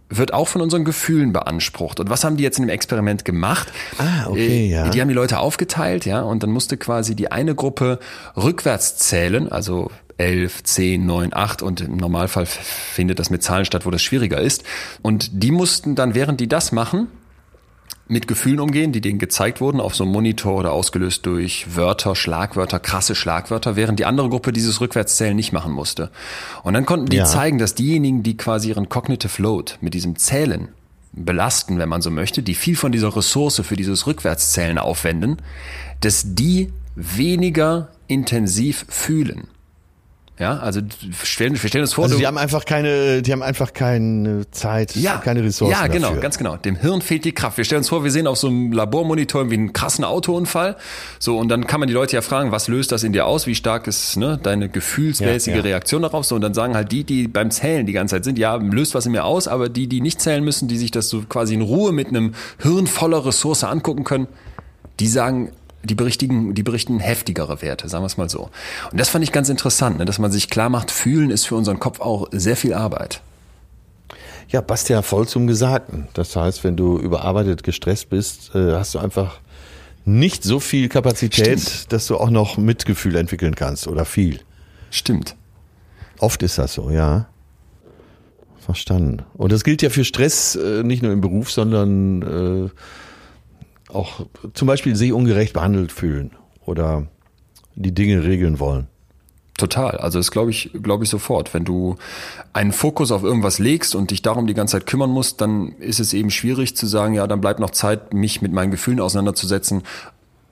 wird auch von unseren Gefühlen beansprucht. Und was haben die jetzt in dem Experiment gemacht? Ah, okay, äh, ja. Die haben die Leute aufgeteilt, ja, und dann musste quasi die eine Gruppe rückwärts zählen, also 11, 10, 9, 8 und im Normalfall findet das mit Zahlen statt, wo das schwieriger ist. Und die mussten dann, während die das machen, mit Gefühlen umgehen, die denen gezeigt wurden auf so einem Monitor oder ausgelöst durch Wörter, Schlagwörter, krasse Schlagwörter, während die andere Gruppe dieses Rückwärtszählen nicht machen musste. Und dann konnten die ja. zeigen, dass diejenigen, die quasi ihren Cognitive Load mit diesem Zählen belasten, wenn man so möchte, die viel von dieser Ressource für dieses Rückwärtszählen aufwenden, dass die weniger intensiv fühlen. Ja, also stellen, wir stellen uns vor, also die haben einfach keine, die haben einfach keine Zeit, ja, keine Ressourcen. Ja, genau, dafür. ganz genau. Dem Hirn fehlt die Kraft. Wir stellen uns vor, wir sehen auf so einem Labormonitor wie einen krassen Autounfall. So, und dann kann man die Leute ja fragen, was löst das in dir aus? Wie stark ist ne, deine gefühlsmäßige ja, ja. Reaktion darauf? So, und dann sagen halt die, die beim Zählen die ganze Zeit sind, ja, löst was in mir aus, aber die, die nicht zählen müssen, die sich das so quasi in Ruhe mit einem Hirn voller Ressource angucken können, die sagen, die berichtigen, die berichten heftigere Werte, sagen wir es mal so. Und das fand ich ganz interessant, ne, dass man sich klar macht, fühlen ist für unseren Kopf auch sehr viel Arbeit. Ja, passt ja voll zum Gesagten. Das heißt, wenn du überarbeitet, gestresst bist, äh, hast du einfach nicht so viel Kapazität, Stimmt. dass du auch noch Mitgefühl entwickeln kannst oder viel. Stimmt. Oft ist das so, ja. Verstanden. Und das gilt ja für Stress äh, nicht nur im Beruf, sondern äh, auch zum Beispiel sich ungerecht behandelt fühlen oder die Dinge regeln wollen. Total. Also das glaube ich, glaube ich sofort. Wenn du einen Fokus auf irgendwas legst und dich darum die ganze Zeit kümmern musst, dann ist es eben schwierig zu sagen, ja, dann bleibt noch Zeit, mich mit meinen Gefühlen auseinanderzusetzen.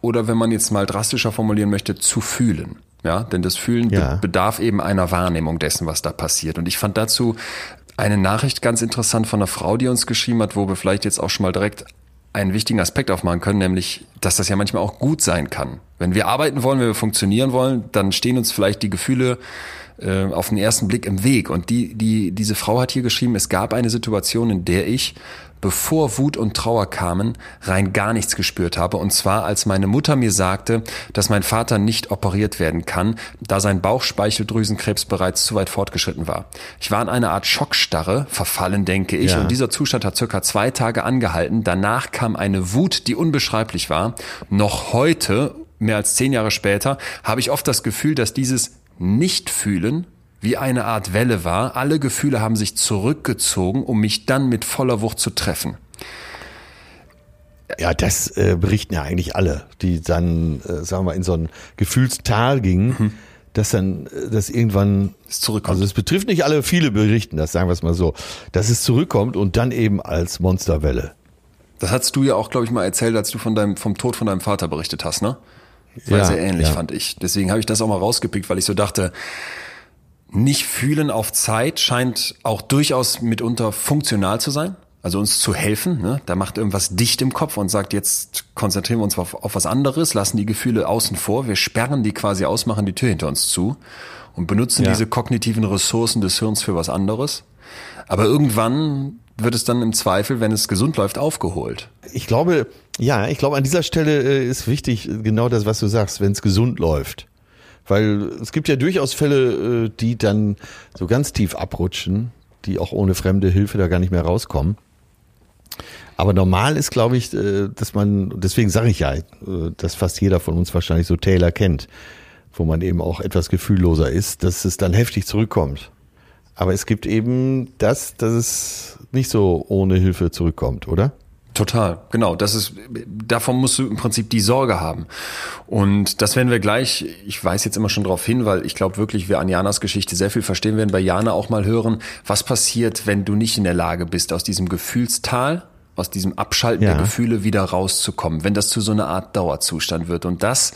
Oder wenn man jetzt mal drastischer formulieren möchte, zu fühlen. Ja, denn das Fühlen ja. bedarf eben einer Wahrnehmung dessen, was da passiert. Und ich fand dazu eine Nachricht ganz interessant von einer Frau, die uns geschrieben hat, wo wir vielleicht jetzt auch schon mal direkt einen wichtigen Aspekt aufmachen können, nämlich, dass das ja manchmal auch gut sein kann. Wenn wir arbeiten wollen, wenn wir funktionieren wollen, dann stehen uns vielleicht die Gefühle äh, auf den ersten Blick im Weg. Und die, die, diese Frau hat hier geschrieben, es gab eine Situation, in der ich bevor Wut und Trauer kamen, rein gar nichts gespürt habe. Und zwar, als meine Mutter mir sagte, dass mein Vater nicht operiert werden kann, da sein Bauchspeicheldrüsenkrebs bereits zu weit fortgeschritten war. Ich war in einer Art Schockstarre verfallen, denke ich. Ja. Und dieser Zustand hat circa zwei Tage angehalten. Danach kam eine Wut, die unbeschreiblich war. Noch heute, mehr als zehn Jahre später, habe ich oft das Gefühl, dass dieses Nicht-Fühlen wie eine Art Welle war. Alle Gefühle haben sich zurückgezogen, um mich dann mit voller Wucht zu treffen. Ja, das äh, berichten ja eigentlich alle, die dann, äh, sagen wir mal, in so ein Gefühlstal gingen, mhm. dass dann äh, das irgendwann es zurückkommt. Also es betrifft nicht alle, viele berichten das, sagen wir es mal so, dass es zurückkommt und dann eben als Monsterwelle. Das hast du ja auch, glaube ich, mal erzählt, als du von deinem, vom Tod von deinem Vater berichtet hast, ne? War ja, sehr ähnlich, ja. fand ich. Deswegen habe ich das auch mal rausgepickt, weil ich so dachte, nicht fühlen auf Zeit scheint auch durchaus mitunter funktional zu sein. Also uns zu helfen. Ne? Da macht irgendwas dicht im Kopf und sagt, jetzt konzentrieren wir uns auf, auf was anderes, lassen die Gefühle außen vor, wir sperren die quasi aus, machen die Tür hinter uns zu und benutzen ja. diese kognitiven Ressourcen des Hirns für was anderes. Aber irgendwann wird es dann im Zweifel, wenn es gesund läuft, aufgeholt. Ich glaube, ja, ich glaube, an dieser Stelle äh, ist wichtig, genau das, was du sagst, wenn es gesund läuft. Weil es gibt ja durchaus Fälle, äh, die dann so ganz tief abrutschen, die auch ohne fremde Hilfe da gar nicht mehr rauskommen. Aber normal ist, glaube ich, äh, dass man, deswegen sage ich ja, äh, dass fast jeder von uns wahrscheinlich so Taylor kennt, wo man eben auch etwas gefühlloser ist, dass es dann heftig zurückkommt. Aber es gibt eben das, dass es nicht so ohne Hilfe zurückkommt, oder? Total, genau. Das ist, davon musst du im Prinzip die Sorge haben. Und das werden wir gleich, ich weiß jetzt immer schon darauf hin, weil ich glaube wirklich, wir an Janas Geschichte sehr viel verstehen werden, bei Jana auch mal hören, was passiert, wenn du nicht in der Lage bist, aus diesem Gefühlstal, aus diesem Abschalten ja. der Gefühle wieder rauszukommen, wenn das zu so einer Art Dauerzustand wird. Und das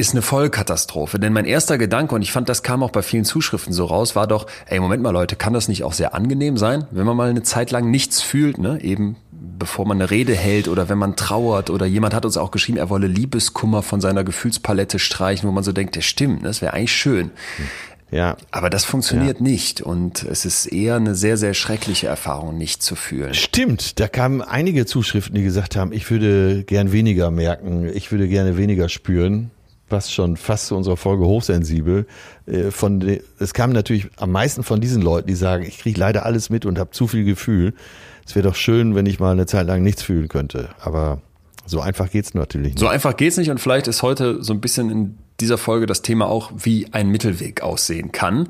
ist eine Vollkatastrophe. Denn mein erster Gedanke, und ich fand, das kam auch bei vielen Zuschriften so raus, war doch, ey, Moment mal, Leute, kann das nicht auch sehr angenehm sein, wenn man mal eine Zeit lang nichts fühlt, ne? Eben bevor man eine Rede hält oder wenn man trauert oder jemand hat uns auch geschrieben, er wolle Liebeskummer von seiner Gefühlspalette streichen, wo man so denkt, das stimmt, das wäre eigentlich schön. Ja. Aber das funktioniert ja. nicht und es ist eher eine sehr, sehr schreckliche Erfahrung, nicht zu fühlen. Stimmt, da kamen einige Zuschriften, die gesagt haben, ich würde gern weniger merken, ich würde gerne weniger spüren passt schon fast zu unserer Folge hochsensibel. Äh, von es kam natürlich am meisten von diesen Leuten, die sagen, ich kriege leider alles mit und habe zu viel Gefühl. Es wäre doch schön, wenn ich mal eine Zeit lang nichts fühlen könnte. Aber so einfach geht's natürlich nicht. So einfach geht's nicht und vielleicht ist heute so ein bisschen in dieser Folge das Thema auch, wie ein Mittelweg aussehen kann.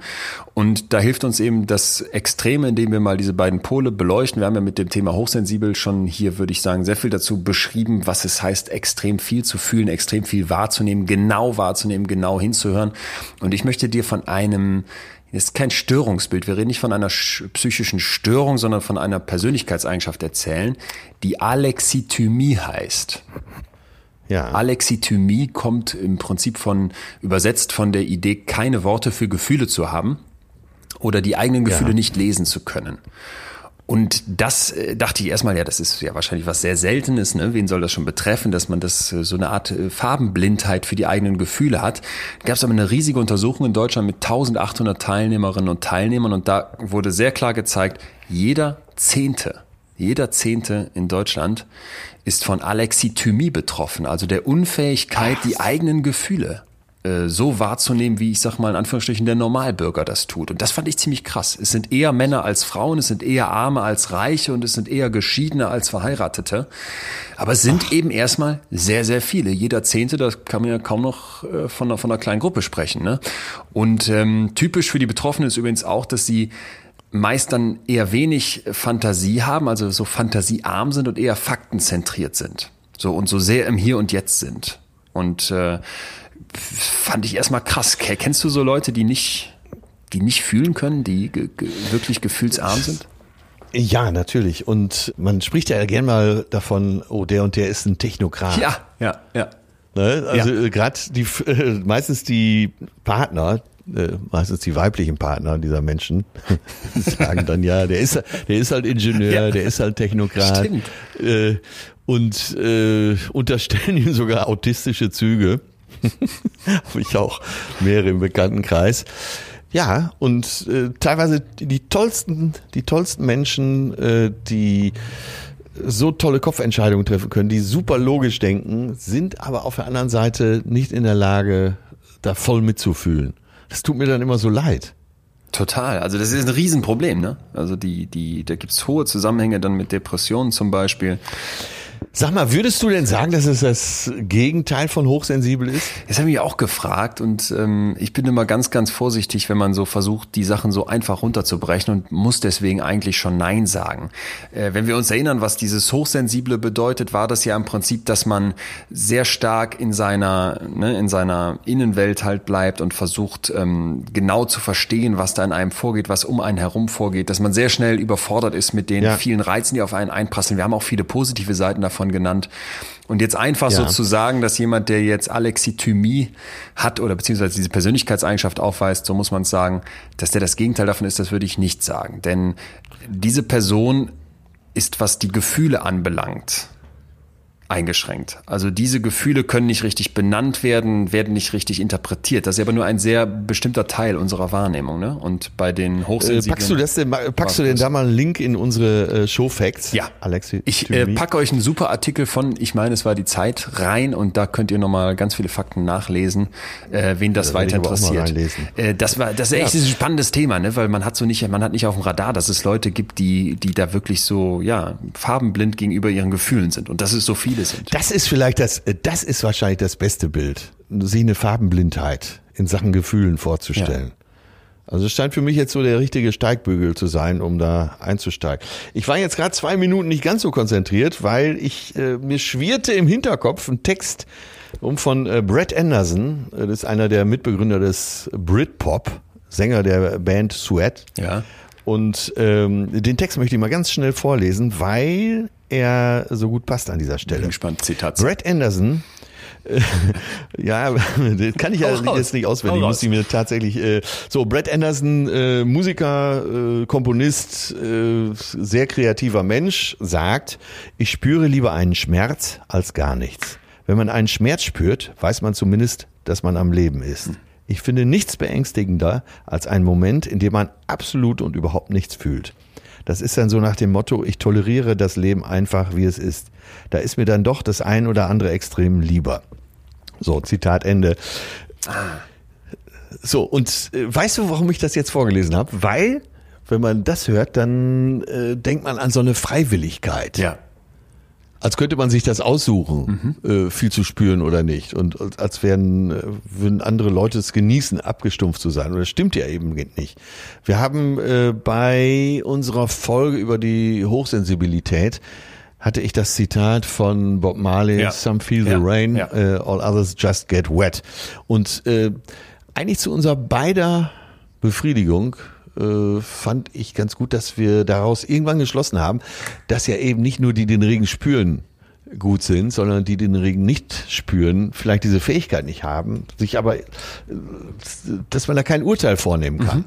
Und da hilft uns eben das Extreme, indem wir mal diese beiden Pole beleuchten. Wir haben ja mit dem Thema hochsensibel schon hier, würde ich sagen, sehr viel dazu beschrieben, was es heißt, extrem viel zu fühlen, extrem viel wahrzunehmen, genau wahrzunehmen, genau hinzuhören. Und ich möchte dir von einem ist kein Störungsbild. Wir reden nicht von einer psychischen Störung, sondern von einer Persönlichkeitseigenschaft erzählen, die Alexithymie heißt. Ja. Alexithymie kommt im Prinzip von, übersetzt von der Idee, keine Worte für Gefühle zu haben oder die eigenen Gefühle ja. nicht lesen zu können. Und das äh, dachte ich erstmal, ja, das ist ja wahrscheinlich was sehr Seltenes, ne? Wen soll das schon betreffen, dass man das äh, so eine Art äh, Farbenblindheit für die eigenen Gefühle hat. Gab es aber eine riesige Untersuchung in Deutschland mit 1800 Teilnehmerinnen und Teilnehmern und da wurde sehr klar gezeigt, jeder Zehnte, jeder Zehnte in Deutschland ist von Alexithymie betroffen, also der Unfähigkeit, Ach. die eigenen Gefühle äh, so wahrzunehmen, wie ich sag mal in Anführungsstrichen der Normalbürger das tut. Und das fand ich ziemlich krass. Es sind eher Männer als Frauen, es sind eher Arme als Reiche und es sind eher Geschiedene als Verheiratete. Aber es sind Ach. eben erstmal sehr, sehr viele. Jeder Zehnte, da kann man ja kaum noch äh, von, einer, von einer kleinen Gruppe sprechen. Ne? Und ähm, typisch für die Betroffenen ist übrigens auch, dass sie meist dann eher wenig Fantasie haben, also so fantasiearm sind und eher faktenzentriert sind. So und so sehr im Hier und Jetzt sind. Und äh, fand ich erstmal krass. Kennst du so Leute, die nicht, die nicht fühlen können, die ge ge wirklich gefühlsarm sind? Ja, natürlich. Und man spricht ja gern mal davon, oh, der und der ist ein Technokrat. Ja, ja, ja. Ne? Also ja. Äh, gerade die äh, meistens die Partner, äh, meistens die weiblichen Partner dieser Menschen sagen dann ja, der ist der ist halt Ingenieur, ja. der ist halt Technokrat. Äh, und äh, unterstellen ihm sogar autistische Züge. Habe ich auch mehrere im Bekanntenkreis. Ja, und äh, teilweise die tollsten, die tollsten Menschen, äh, die so tolle Kopfentscheidungen treffen können, die super logisch denken, sind aber auf der anderen Seite nicht in der Lage, da voll mitzufühlen. Das tut mir dann immer so leid. Total. Also das ist ein Riesenproblem, ne? Also die, die, da gibt's hohe Zusammenhänge dann mit Depressionen zum Beispiel. Sag mal, würdest du denn sagen, dass es das Gegenteil von hochsensibel ist? Das habe ich auch gefragt und ähm, ich bin immer ganz, ganz vorsichtig, wenn man so versucht, die Sachen so einfach runterzubrechen und muss deswegen eigentlich schon Nein sagen. Äh, wenn wir uns erinnern, was dieses Hochsensible bedeutet, war das ja im Prinzip, dass man sehr stark in seiner, ne, in seiner Innenwelt halt bleibt und versucht, ähm, genau zu verstehen, was da in einem vorgeht, was um einen herum vorgeht, dass man sehr schnell überfordert ist mit den ja. vielen Reizen, die auf einen einprasseln. Wir haben auch viele positive Seiten davon davon genannt. Und jetzt einfach ja. so zu sagen, dass jemand, der jetzt Alexithymie hat oder beziehungsweise diese Persönlichkeitseigenschaft aufweist, so muss man es sagen, dass der das Gegenteil davon ist, das würde ich nicht sagen. Denn diese Person ist, was die Gefühle anbelangt, eingeschränkt. Also diese Gefühle können nicht richtig benannt werden, werden nicht richtig interpretiert. Das ist aber nur ein sehr bestimmter Teil unserer Wahrnehmung. Ne? Und bei den Hochsensiblen... Äh, packst du, das denn, packst du denn da mal einen Link in unsere äh, Showfacts? Ja, Alexi. Ich äh, packe euch einen super Artikel von, ich meine, es war die Zeit, rein und da könnt ihr nochmal ganz viele Fakten nachlesen, äh, wen das ja, weiter interessiert. Äh, das war das ist echt ja. ein spannendes Thema, ne? weil man hat so nicht, man hat nicht auf dem Radar, dass es Leute gibt, die, die da wirklich so ja farbenblind gegenüber ihren Gefühlen sind. Und das ist so viele viele sind. Das ist vielleicht das, das ist wahrscheinlich das beste Bild, sich eine Farbenblindheit in Sachen Gefühlen vorzustellen. Ja. Also es scheint für mich jetzt so der richtige Steigbügel zu sein, um da einzusteigen. Ich war jetzt gerade zwei Minuten nicht ganz so konzentriert, weil ich äh, mir schwirrte im Hinterkopf ein Text um von äh, Brett Anderson. Äh, das ist einer der Mitbegründer des Britpop, Sänger der Band Sweat. Ja. Und ähm, den Text möchte ich mal ganz schnell vorlesen, weil er so gut passt an dieser Stelle. Bin gespannt, Zitat. Brett Anderson ja, das kann ich ja raus. jetzt nicht auswendig. Muss ich mir tatsächlich äh, so Brett Anderson, äh, Musiker, äh, Komponist, äh, sehr kreativer Mensch, sagt: Ich spüre lieber einen Schmerz als gar nichts. Wenn man einen Schmerz spürt, weiß man zumindest, dass man am Leben ist. Ich finde nichts beängstigender als ein Moment, in dem man absolut und überhaupt nichts fühlt. Das ist dann so nach dem Motto, ich toleriere das Leben einfach, wie es ist. Da ist mir dann doch das ein oder andere Extrem lieber. So, Zitat Ende. So, und äh, weißt du, warum ich das jetzt vorgelesen habe? Weil, wenn man das hört, dann äh, denkt man an so eine Freiwilligkeit. Ja. Als könnte man sich das aussuchen, äh, viel zu spüren oder nicht. Und als- wären, äh, würden andere Leute es genießen, abgestumpft zu sein. Und das stimmt ja eben nicht. Wir haben äh, bei unserer Folge über die Hochsensibilität hatte ich das Zitat von Bob Marley, Ja. Some Feel the Ja. Rain, Ja. äh, All Others Just Get Wet. Und äh, eigentlich zu unserer beider Befriedigung äh, fand ich ganz gut, dass wir daraus irgendwann geschlossen haben, dass ja eben nicht nur die den Regen spüren gut sind, sondern die den Regen nicht spüren, vielleicht diese Fähigkeit nicht haben, sich aber, äh, dass man da kein Urteil vornehmen kann.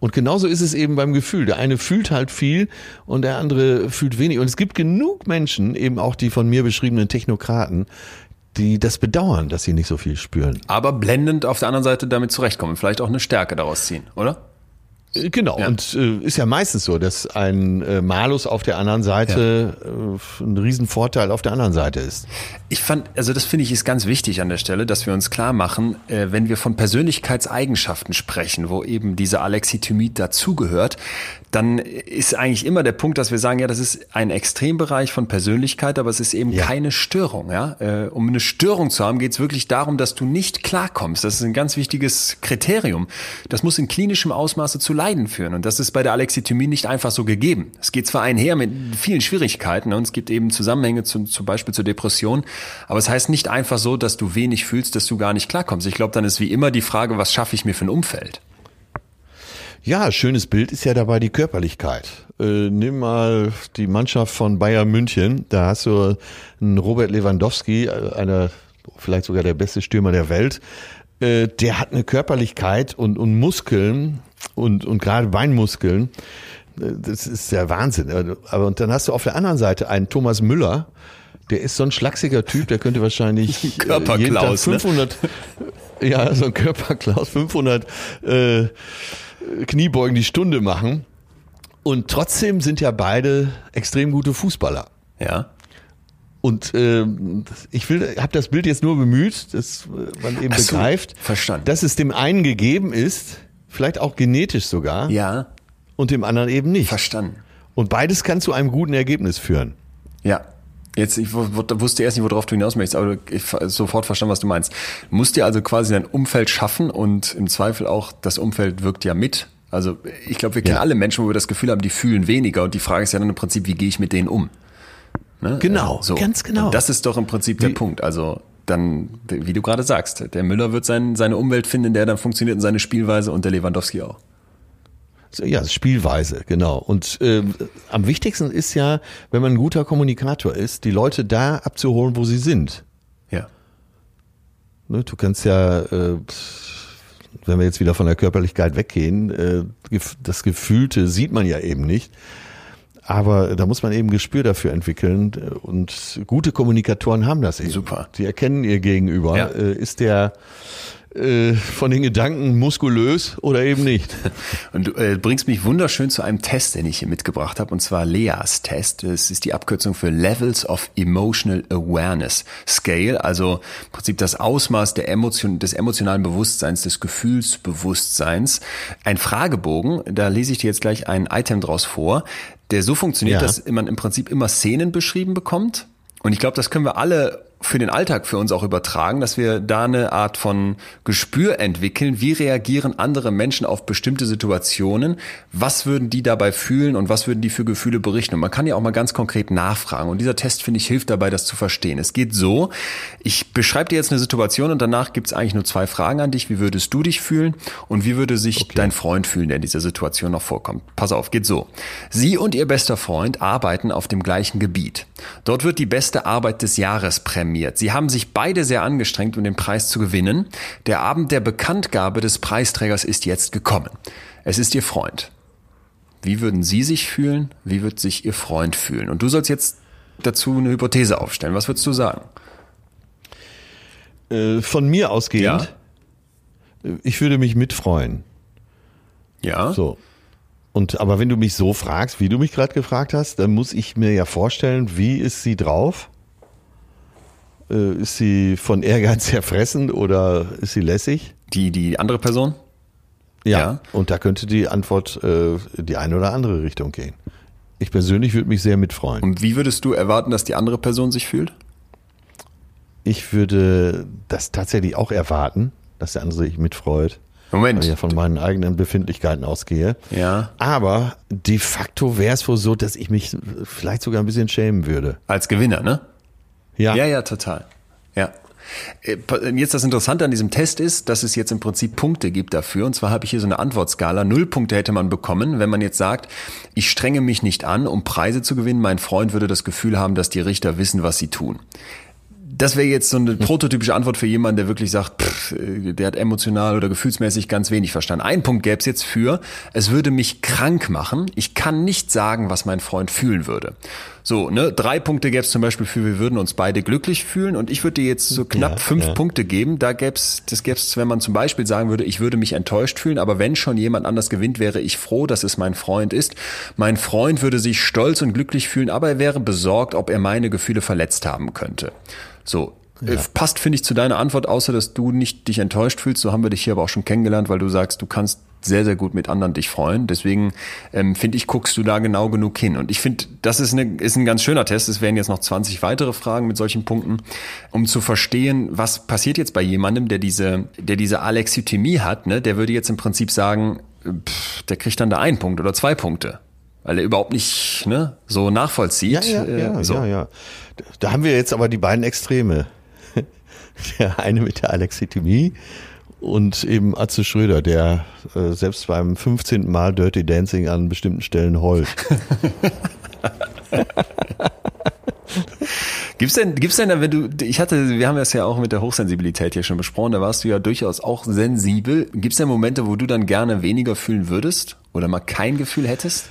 Und genauso ist es eben beim Gefühl. Der eine fühlt halt viel und der andere fühlt wenig. Und es gibt genug Menschen, eben auch die von mir beschriebenen Technokraten, die das bedauern, dass sie nicht so viel spüren. Aber blendend auf der anderen Seite damit zurechtkommen. Vielleicht auch eine Stärke daraus ziehen, oder? Äh, Genau, Ja. und äh, ist ja meistens so, dass ein äh, Malus auf der anderen Seite äh, ein Riesenvorteil auf der anderen Seite ist. Ich fand, also das finde ich ist ganz wichtig an der Stelle, dass wir uns klar machen, äh, wenn wir von Persönlichkeitseigenschaften sprechen, wo eben diese Alexithymie dazugehört, dann ist eigentlich immer der Punkt, dass wir sagen, ja, das ist ein Extrembereich von Persönlichkeit, aber es ist eben Ja. keine Störung. Ja? Äh, um eine Störung zu haben, geht es wirklich darum, dass du nicht klarkommst. Das ist ein ganz wichtiges Kriterium. Das muss in klinischem Ausmaße zu Leiden führen. Und das ist bei der Alexithymie nicht einfach so gegeben. Es geht zwar einher mit vielen Schwierigkeiten ne, und es gibt eben Zusammenhänge zu, zum Beispiel zur Depression, aber es heißt nicht einfach so, dass du wenig fühlst, dass du gar nicht klarkommst. Ich glaube, dann ist wie immer die Frage, was schaffe ich mir für ein Umfeld? Ja, schönes Bild ist ja dabei die Körperlichkeit. Äh, nimm mal die Mannschaft von Bayern München. Da hast du einen Robert Lewandowski, äh, einer vielleicht sogar der beste Stürmer der Welt. Äh, der hat eine Körperlichkeit und, und Muskeln und, und gerade Beinmuskeln. Äh, Das ist der Wahnsinn. Aber und dann hast du auf der anderen Seite einen Thomas Müller. Der ist so ein schlachsiger Typ, der könnte wahrscheinlich äh, Körperklaus, jeden Tag ne? 500, ja, so ein Körperklaus, 500 äh, Kniebeugen die Stunde machen. Und trotzdem sind ja beide extrem gute Fußballer. Ja. Und ähm, ich will, habe das Bild jetzt nur bemüht, dass äh, man eben so, begreift, verstanden. dass es dem einen gegeben ist, vielleicht auch genetisch sogar, Ja, und dem anderen eben nicht. verstanden. Und beides kann zu einem guten Ergebnis führen. Ja. Jetzt, ich wu- wu- wusste erst nicht, worauf du hinaus möchtest, aber ich sofort verstanden, was du meinst. Du musst dir also quasi dein Umfeld schaffen und im Zweifel auch, das Umfeld wirkt ja mit. Also ich glaube, wir kennen Ja. alle Menschen, wo wir das Gefühl haben, die fühlen weniger und die Frage ist ja dann im Prinzip, wie gehe ich mit denen um? Ne? Genau, so. ganz genau. Und das ist doch im Prinzip der Wie- Punkt. Also dann, wie du gerade sagst, der Müller wird sein, seine Umwelt finden, in der er dann funktioniert und seine Spielweise und der Lewandowski auch. Ja, Spielweise, genau. Und ähm, am wichtigsten ist ja, wenn man ein guter Kommunikator ist, die Leute da abzuholen, wo sie sind. Ja. Ne, du kannst ja, äh, wenn wir jetzt wieder von der Körperlichkeit weggehen, äh, das Gefühlte sieht man ja eben nicht. Aber da muss man eben Gespür dafür entwickeln äh, und gute Kommunikatoren haben das eben. Super. Die erkennen ihr Gegenüber. Ja. Äh, ist der äh, von den Gedanken muskulös oder eben nicht? Und du äh, bringst mich wunderschön zu einem Test, den ich hier mitgebracht habe, und zwar Leas Test. Das ist die Abkürzung für Levels of Emotional Awareness Scale, also im Prinzip das Ausmaß der Emotion, des emotionalen Bewusstseins, des Gefühlsbewusstseins. Ein Fragebogen, da lese ich dir jetzt gleich ein Item draus vor, der so funktioniert, Ja. dass man im Prinzip immer Szenen beschrieben bekommt. Und ich glaube, das können wir alle für den Alltag für uns auch übertragen, dass wir da eine Art von Gespür entwickeln. Wie reagieren andere Menschen auf bestimmte Situationen? Was würden die dabei fühlen und was würden die für Gefühle berichten? Und man kann ja auch mal ganz konkret nachfragen. Und dieser Test, finde ich, hilft dabei, das zu verstehen. Es geht so, ich beschreibe dir jetzt eine Situation und danach gibt es eigentlich nur zwei Fragen an dich. Wie würdest du dich fühlen und wie würde sich okay. dein Freund fühlen, der in dieser Situation noch vorkommt? Pass auf, geht so. Sie und ihr bester Freund arbeiten auf dem gleichen Gebiet. Dort wird die beste Arbeit des Jahres prämiert. Sie haben sich beide sehr angestrengt, um den Preis zu gewinnen. Der Abend der Bekanntgabe des Preisträgers ist jetzt gekommen. Es ist Ihr Freund. Wie würden Sie sich fühlen? Wie wird sich Ihr Freund fühlen? Und du sollst jetzt dazu eine Hypothese aufstellen. Was würdest du sagen? Äh, von mir ausgehend, ja. ich würde mich mitfreuen. Ja. So. Und aber wenn du mich so fragst, wie du mich gerade gefragt hast, dann muss ich mir ja vorstellen, wie ist sie drauf? Äh, ist sie von Ehrgeiz zerfressen oder ist sie lässig? Die, die andere Person? Ja, ja. Und da könnte die Antwort äh, die eine oder andere Richtung gehen. Ich persönlich würde mich sehr mitfreuen. Und wie würdest du erwarten, dass die andere Person sich fühlt? Ich würde das tatsächlich auch erwarten, dass der andere sich mitfreut. Moment. Weil ich ja von meinen eigenen Befindlichkeiten ausgehe. Ja. Aber de facto wäre es wohl so, dass ich mich vielleicht sogar ein bisschen schämen würde. Als Gewinner, ne? Ja. Ja, ja, total. Ja. Äh, jetzt das Interessante an diesem Test ist, dass es jetzt im Prinzip Punkte gibt dafür. Und zwar habe ich hier so eine Antwortskala. Null Punkte hätte man bekommen, wenn man jetzt sagt, ich strenge mich nicht an, um Preise zu gewinnen. Mein Freund würde das Gefühl haben, dass die Richter wissen, was sie tun das wäre jetzt so eine prototypische Antwort für jemanden, der wirklich sagt, pff, äh, der hat emotional oder gefühlsmäßig ganz wenig verstanden. Ein Punkt gäbe es jetzt für, es würde mich krank machen. Ich kann nicht sagen, was mein Freund fühlen würde. So, ne, drei Punkte gäbe es zum Beispiel für, wir würden uns beide glücklich fühlen und ich würde dir jetzt so knapp ja, fünf ja. Punkte geben. Da gäbe es, das gäbe es, wenn man zum Beispiel sagen würde, ich würde mich enttäuscht fühlen, aber wenn schon jemand anders gewinnt, wäre ich froh, dass es mein Freund ist. Mein Freund würde sich stolz und glücklich fühlen, aber er wäre besorgt, ob er meine Gefühle verletzt haben könnte. So, ja. Äh, passt, finde ich, zu deiner Antwort, außer dass du nicht dich enttäuscht fühlst. So haben wir dich hier aber auch schon kennengelernt, weil du sagst, du kannst sehr, sehr gut mit anderen dich freuen. Deswegen ähm, finde ich, guckst du da genau genug hin. Und ich finde, das ist, eine, ist ein ganz schöner Test. Es wären jetzt noch 20 weitere Fragen mit solchen Punkten, um zu verstehen, was passiert jetzt bei jemandem, der diese, der diese Alexithymie hat. Ne? Der würde jetzt im Prinzip sagen, pff, der kriegt dann da einen Punkt oder zwei Punkte weil er überhaupt nicht ne, so nachvollzieht. Ja, ja, äh, ja, so. ja, ja. Da haben wir jetzt aber die beiden Extreme. Der eine mit der Alexithymie und eben Atze Schröder, der äh, selbst beim 15. Mal Dirty Dancing an bestimmten Stellen heult. Gibt's denn, gibt's denn, wenn du, ich hatte, wir haben das ja auch mit der Hochsensibilität hier schon besprochen, da warst du ja durchaus auch sensibel. Gibt's denn Momente, wo du dann gerne weniger fühlen würdest oder mal kein Gefühl hättest?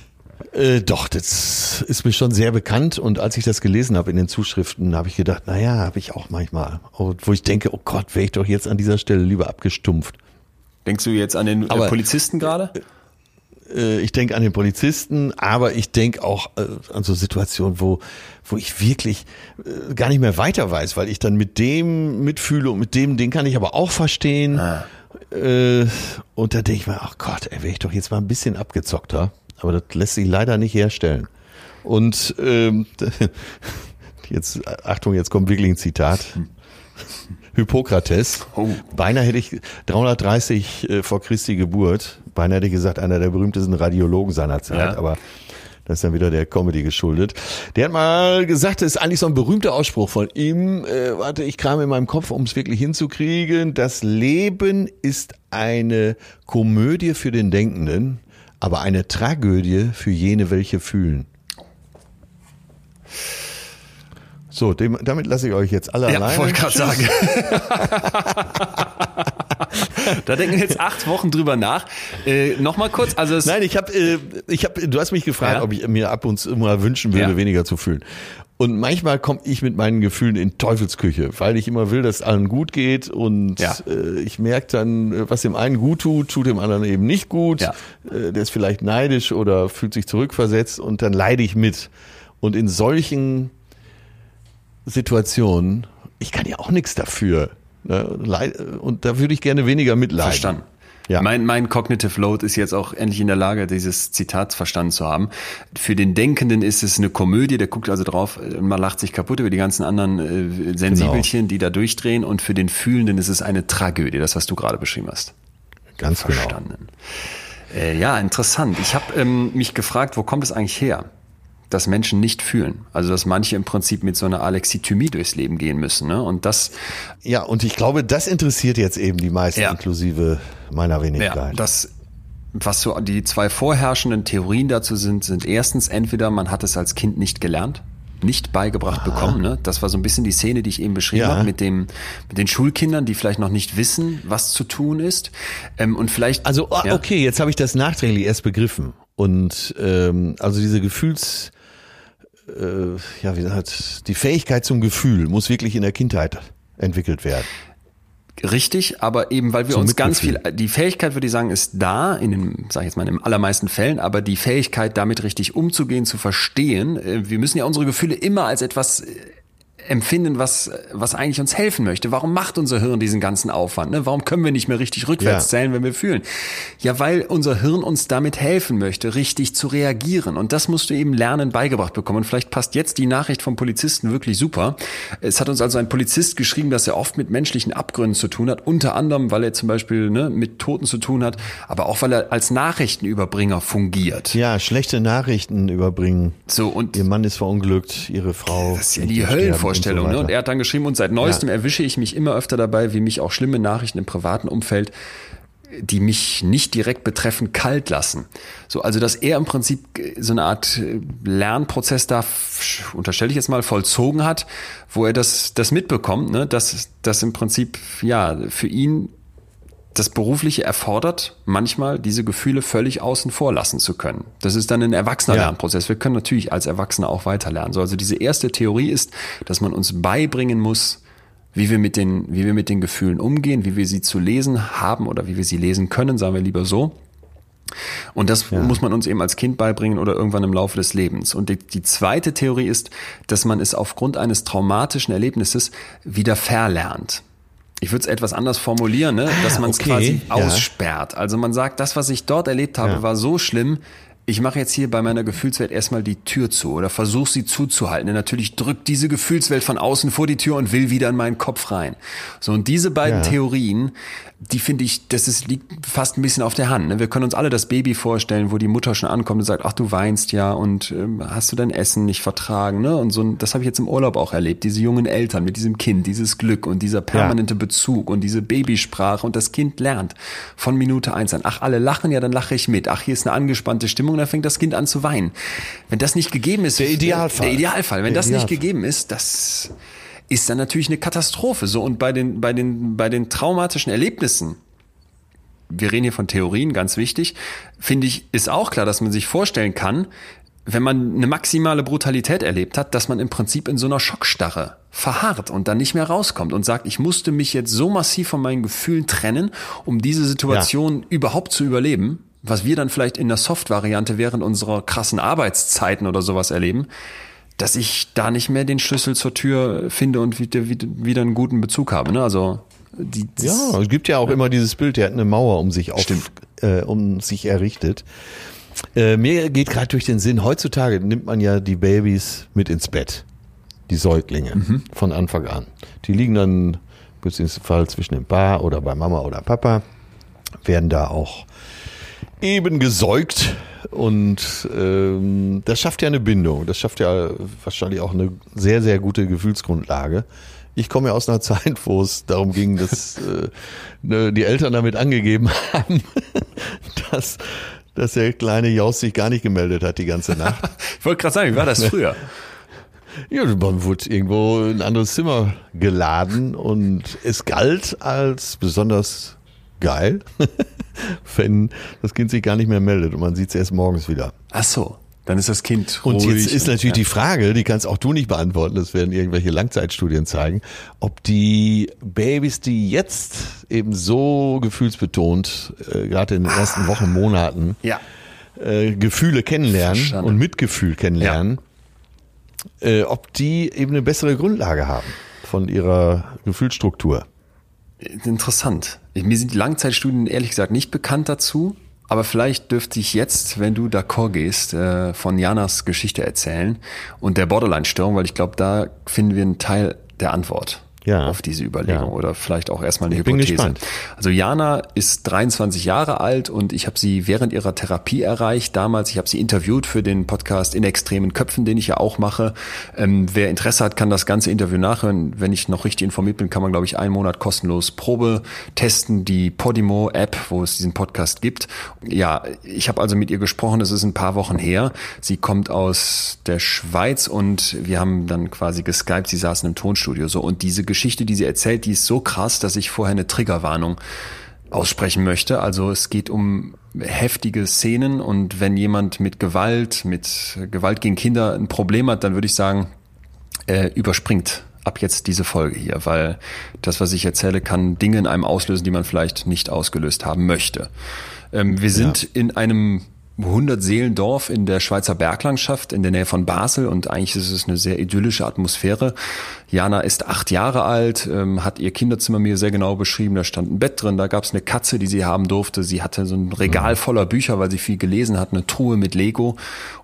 Äh, doch, das ist mir schon sehr bekannt und als ich das gelesen habe in den Zuschriften, habe ich gedacht, naja, habe ich auch manchmal, wo ich denke, oh Gott, wäre ich doch jetzt an dieser Stelle lieber abgestumpft. Denkst du jetzt an den äh, aber, Polizisten gerade? Äh, ich denke an den Polizisten, aber ich denke auch äh, an so Situationen, wo, wo ich wirklich äh, gar nicht mehr weiter weiß, weil ich dann mit dem mitfühle und mit dem, den kann ich aber auch verstehen. Ah. Äh, und da denke ich mir, ach Gott, ey, wäre ich doch jetzt mal ein bisschen abgezockter. Aber das lässt sich leider nicht herstellen. Und ähm, jetzt, Achtung, jetzt kommt wirklich ein Zitat. Hippokrates. Oh. Beinahe hätte ich 330 äh, vor Christi Geburt, beinahe hätte ich gesagt, einer der berühmtesten Radiologen seiner Zeit, ja. aber das ist dann wieder der Comedy geschuldet. Der hat mal gesagt, das ist eigentlich so ein berühmter Ausspruch von ihm. Äh, warte, ich kram in meinem Kopf, um es wirklich hinzukriegen. Das Leben ist eine Komödie für den Denkenden, aber eine Tragödie für jene, welche fühlen. So, dem, damit lasse ich euch jetzt alle ja, alleine. wollte gerade sagen. da denken jetzt acht Wochen drüber nach. Äh, Nochmal kurz, also Nein, ich habe, äh, ich habe, du hast mich gefragt, ja? ob ich mir ab und zu mal wünschen würde, ja. weniger zu fühlen. Und manchmal komme ich mit meinen Gefühlen in Teufelsküche, weil ich immer will, dass allen gut geht und ja. äh, ich merke dann, was dem einen gut tut, tut dem anderen eben nicht gut. Ja. Äh, der ist vielleicht neidisch oder fühlt sich zurückversetzt und dann leide ich mit. Und in solchen Situationen, ich kann ja auch nichts dafür. Ne? Und da würde ich gerne weniger mitleiden. Verstanden. Ja. Mein, mein Cognitive Load ist jetzt auch endlich in der Lage, dieses Zitat verstanden zu haben. Für den Denkenden ist es eine Komödie, der guckt also drauf, man lacht sich kaputt über die ganzen anderen äh, Sensibelchen, genau. die da durchdrehen. Und für den Fühlenden ist es eine Tragödie, das, was du gerade beschrieben hast. Ganz genau. verstanden. Genau. Äh, ja, interessant. Ich habe ähm, mich gefragt, wo kommt es eigentlich her? Dass Menschen nicht fühlen. Also dass manche im Prinzip mit so einer Alexithymie durchs Leben gehen müssen. Ne? Und das. Ja, und ich glaube, das interessiert jetzt eben die meisten, ja. inklusive meiner Wenigkeit. Ja, das was so die zwei vorherrschenden Theorien dazu sind, sind erstens entweder man hat es als Kind nicht gelernt, nicht beigebracht Aha. bekommen. Ne? Das war so ein bisschen die Szene, die ich eben beschrieben ja. habe mit dem mit den Schulkindern, die vielleicht noch nicht wissen, was zu tun ist. Ähm, und vielleicht. Also ja. okay, jetzt habe ich das nachträglich erst begriffen. Und ähm, also diese Gefühls äh, ja, wie gesagt, die Fähigkeit zum Gefühl muss wirklich in der Kindheit entwickelt werden. Richtig, aber eben weil wir Zum uns ganz viel, die Fähigkeit würde ich sagen, ist da, in den, sag ich jetzt mal, in den allermeisten Fällen, aber die Fähigkeit, damit richtig umzugehen, zu verstehen, äh, wir müssen ja unsere Gefühle immer als etwas äh, empfinden, was, was eigentlich uns helfen möchte. Warum macht unser Hirn diesen ganzen Aufwand? Ne? Warum können wir nicht mehr richtig rückwärts ja. zählen, wenn wir fühlen? Ja, weil unser Hirn uns damit helfen möchte, richtig zu reagieren. Und das musst du eben lernen, beigebracht bekommen. Und vielleicht passt jetzt die Nachricht vom Polizisten wirklich super. Es hat uns also ein Polizist geschrieben, dass er oft mit menschlichen Abgründen zu tun hat. Unter anderem, weil er zum Beispiel ne, mit Toten zu tun hat, aber auch weil er als Nachrichtenüberbringer fungiert. Ja, schlechte Nachrichten überbringen. So und ihr Mann ist verunglückt, ihre Frau. Das ist ja die Höllenvorstellung. Vorstellung. Und, so ne? und er hat dann geschrieben, und seit neuestem ja. erwische ich mich immer öfter dabei, wie mich auch schlimme Nachrichten im privaten Umfeld die mich nicht direkt betreffen, kalt lassen. So, also dass er im Prinzip so eine Art Lernprozess da, unterstelle ich jetzt mal, vollzogen hat, wo er das, das mitbekommt, ne, dass das im Prinzip ja für ihn das Berufliche erfordert manchmal, diese Gefühle völlig außen vor lassen zu können. Das ist dann ein erwachsener ja. Wir können natürlich als Erwachsene auch weiter lernen. So, also diese erste Theorie ist, dass man uns beibringen muss, wie wir mit den, wie wir mit den Gefühlen umgehen, wie wir sie zu lesen haben oder wie wir sie lesen können, sagen wir lieber so. Und das ja. muss man uns eben als Kind beibringen oder irgendwann im Laufe des Lebens. Und die, die, zweite Theorie ist, dass man es aufgrund eines traumatischen Erlebnisses wieder verlernt ich würde es etwas anders formulieren, ne? dass man es okay, quasi ja. aussperrt. Also man sagt, das, was ich dort erlebt habe, ja. war so schlimm, ich mache jetzt hier bei meiner Gefühlswelt erstmal die Tür zu oder versuche sie zuzuhalten. Denn natürlich drückt diese Gefühlswelt von außen vor die Tür und will wieder in meinen Kopf rein. So, und diese beiden ja. Theorien, die finde ich, das ist, liegt fast ein bisschen auf der Hand. Ne? Wir können uns alle das Baby vorstellen, wo die Mutter schon ankommt und sagt, ach, du weinst ja und ähm, hast du dein Essen nicht vertragen. Ne? Und so, das habe ich jetzt im Urlaub auch erlebt. Diese jungen Eltern mit diesem Kind, dieses Glück und dieser permanente ja. Bezug und diese Babysprache und das Kind lernt von Minute eins an. Ach, alle lachen, ja, dann lache ich mit. Ach, hier ist eine angespannte Stimmung, da fängt das Kind an zu weinen. Wenn das nicht gegeben ist, der Idealfall. Der Idealfall. Wenn der das Idealfall. nicht gegeben ist, das ist dann natürlich eine Katastrophe. So und bei den bei den bei den traumatischen Erlebnissen wir reden hier von Theorien, ganz wichtig, finde ich, ist auch klar, dass man sich vorstellen kann, wenn man eine maximale Brutalität erlebt hat, dass man im Prinzip in so einer Schockstarre verharrt und dann nicht mehr rauskommt und sagt, ich musste mich jetzt so massiv von meinen Gefühlen trennen, um diese Situation ja. überhaupt zu überleben, was wir dann vielleicht in der Soft-Variante während unserer krassen Arbeitszeiten oder sowas erleben, dass ich da nicht mehr den Schlüssel zur Tür finde und wieder, wieder einen guten Bezug habe. Ne? Also die, ja, es gibt ja auch ja. immer dieses Bild, der hat eine Mauer um sich auf, äh, um sich errichtet. Äh, mir geht gerade durch den Sinn, heutzutage nimmt man ja die Babys mit ins Bett. Die Säuglinge mhm. von Anfang an. Die liegen dann beziehungsweise zwischen dem Paar oder bei Mama oder Papa, werden da auch eben gesäugt und ähm, das schafft ja eine Bindung. Das schafft ja wahrscheinlich auch eine sehr, sehr gute Gefühlsgrundlage. Ich komme ja aus einer Zeit, wo es darum ging, dass äh, ne, die Eltern damit angegeben haben, dass, dass der kleine Jaus sich gar nicht gemeldet hat die ganze Nacht. ich wollte gerade sagen, wie war das früher? Ja, man wurde irgendwo in ein anderes Zimmer geladen und es galt als besonders geil, wenn das Kind sich gar nicht mehr meldet und man sieht es erst morgens wieder. Ach so. Dann ist das Kind ruhig. Und jetzt ist natürlich ja. die Frage, die kannst auch du nicht beantworten, das werden irgendwelche Langzeitstudien zeigen, ob die Babys, die jetzt eben so gefühlsbetont, äh, gerade in den ersten ah. Wochen, Monaten, ja. äh, Gefühle kennenlernen Verstanden. und Mitgefühl kennenlernen, ja. äh, ob die eben eine bessere Grundlage haben von ihrer Gefühlsstruktur. Interessant. Mir sind die Langzeitstudien ehrlich gesagt nicht bekannt dazu. Aber vielleicht dürfte ich jetzt, wenn du d'accord gehst, äh, von Janas Geschichte erzählen und der Borderline-Störung, weil ich glaube, da finden wir einen Teil der Antwort ja. auf diese Überlegung ja. oder vielleicht auch erstmal eine ich Hypothese. Also Jana ist 23 Jahre alt und ich habe sie während ihrer Therapie erreicht. Damals, ich habe sie interviewt für den Podcast In extremen Köpfen, den ich ja auch mache. Ähm, wer Interesse hat, kann das ganze Interview nachhören. Wenn ich noch richtig informiert bin, kann man, glaube ich, einen Monat kostenlos Probe testen, die Podimo-App, wo es diesen Podcast gibt. Ja, ich habe also mit ihr gesprochen, es ist ein paar Wochen her. Sie kommt aus der Schweiz und wir haben dann quasi geskypt, sie saßen im Tonstudio so und diese Geschichte, die sie erzählt, die ist so krass, dass ich vorher eine Triggerwarnung aussprechen möchte. Also es geht um heftige Szenen und wenn jemand mit Gewalt, mit Gewalt gegen Kinder ein Problem hat, dann würde ich sagen, äh, überspringt ab jetzt diese Folge hier, weil das, was ich erzähle, kann Dinge in einem auslösen, die man vielleicht nicht ausgelöst haben möchte. Ähm, wir sind ja. in einem 100 Seelendorf in der Schweizer Berglandschaft in der Nähe von Basel und eigentlich ist es eine sehr idyllische Atmosphäre. Jana ist acht Jahre alt, ähm, hat ihr Kinderzimmer mir sehr genau beschrieben. Da stand ein Bett drin, da gab es eine Katze, die sie haben durfte. Sie hatte so ein Regal mhm. voller Bücher, weil sie viel gelesen hat, eine Truhe mit Lego.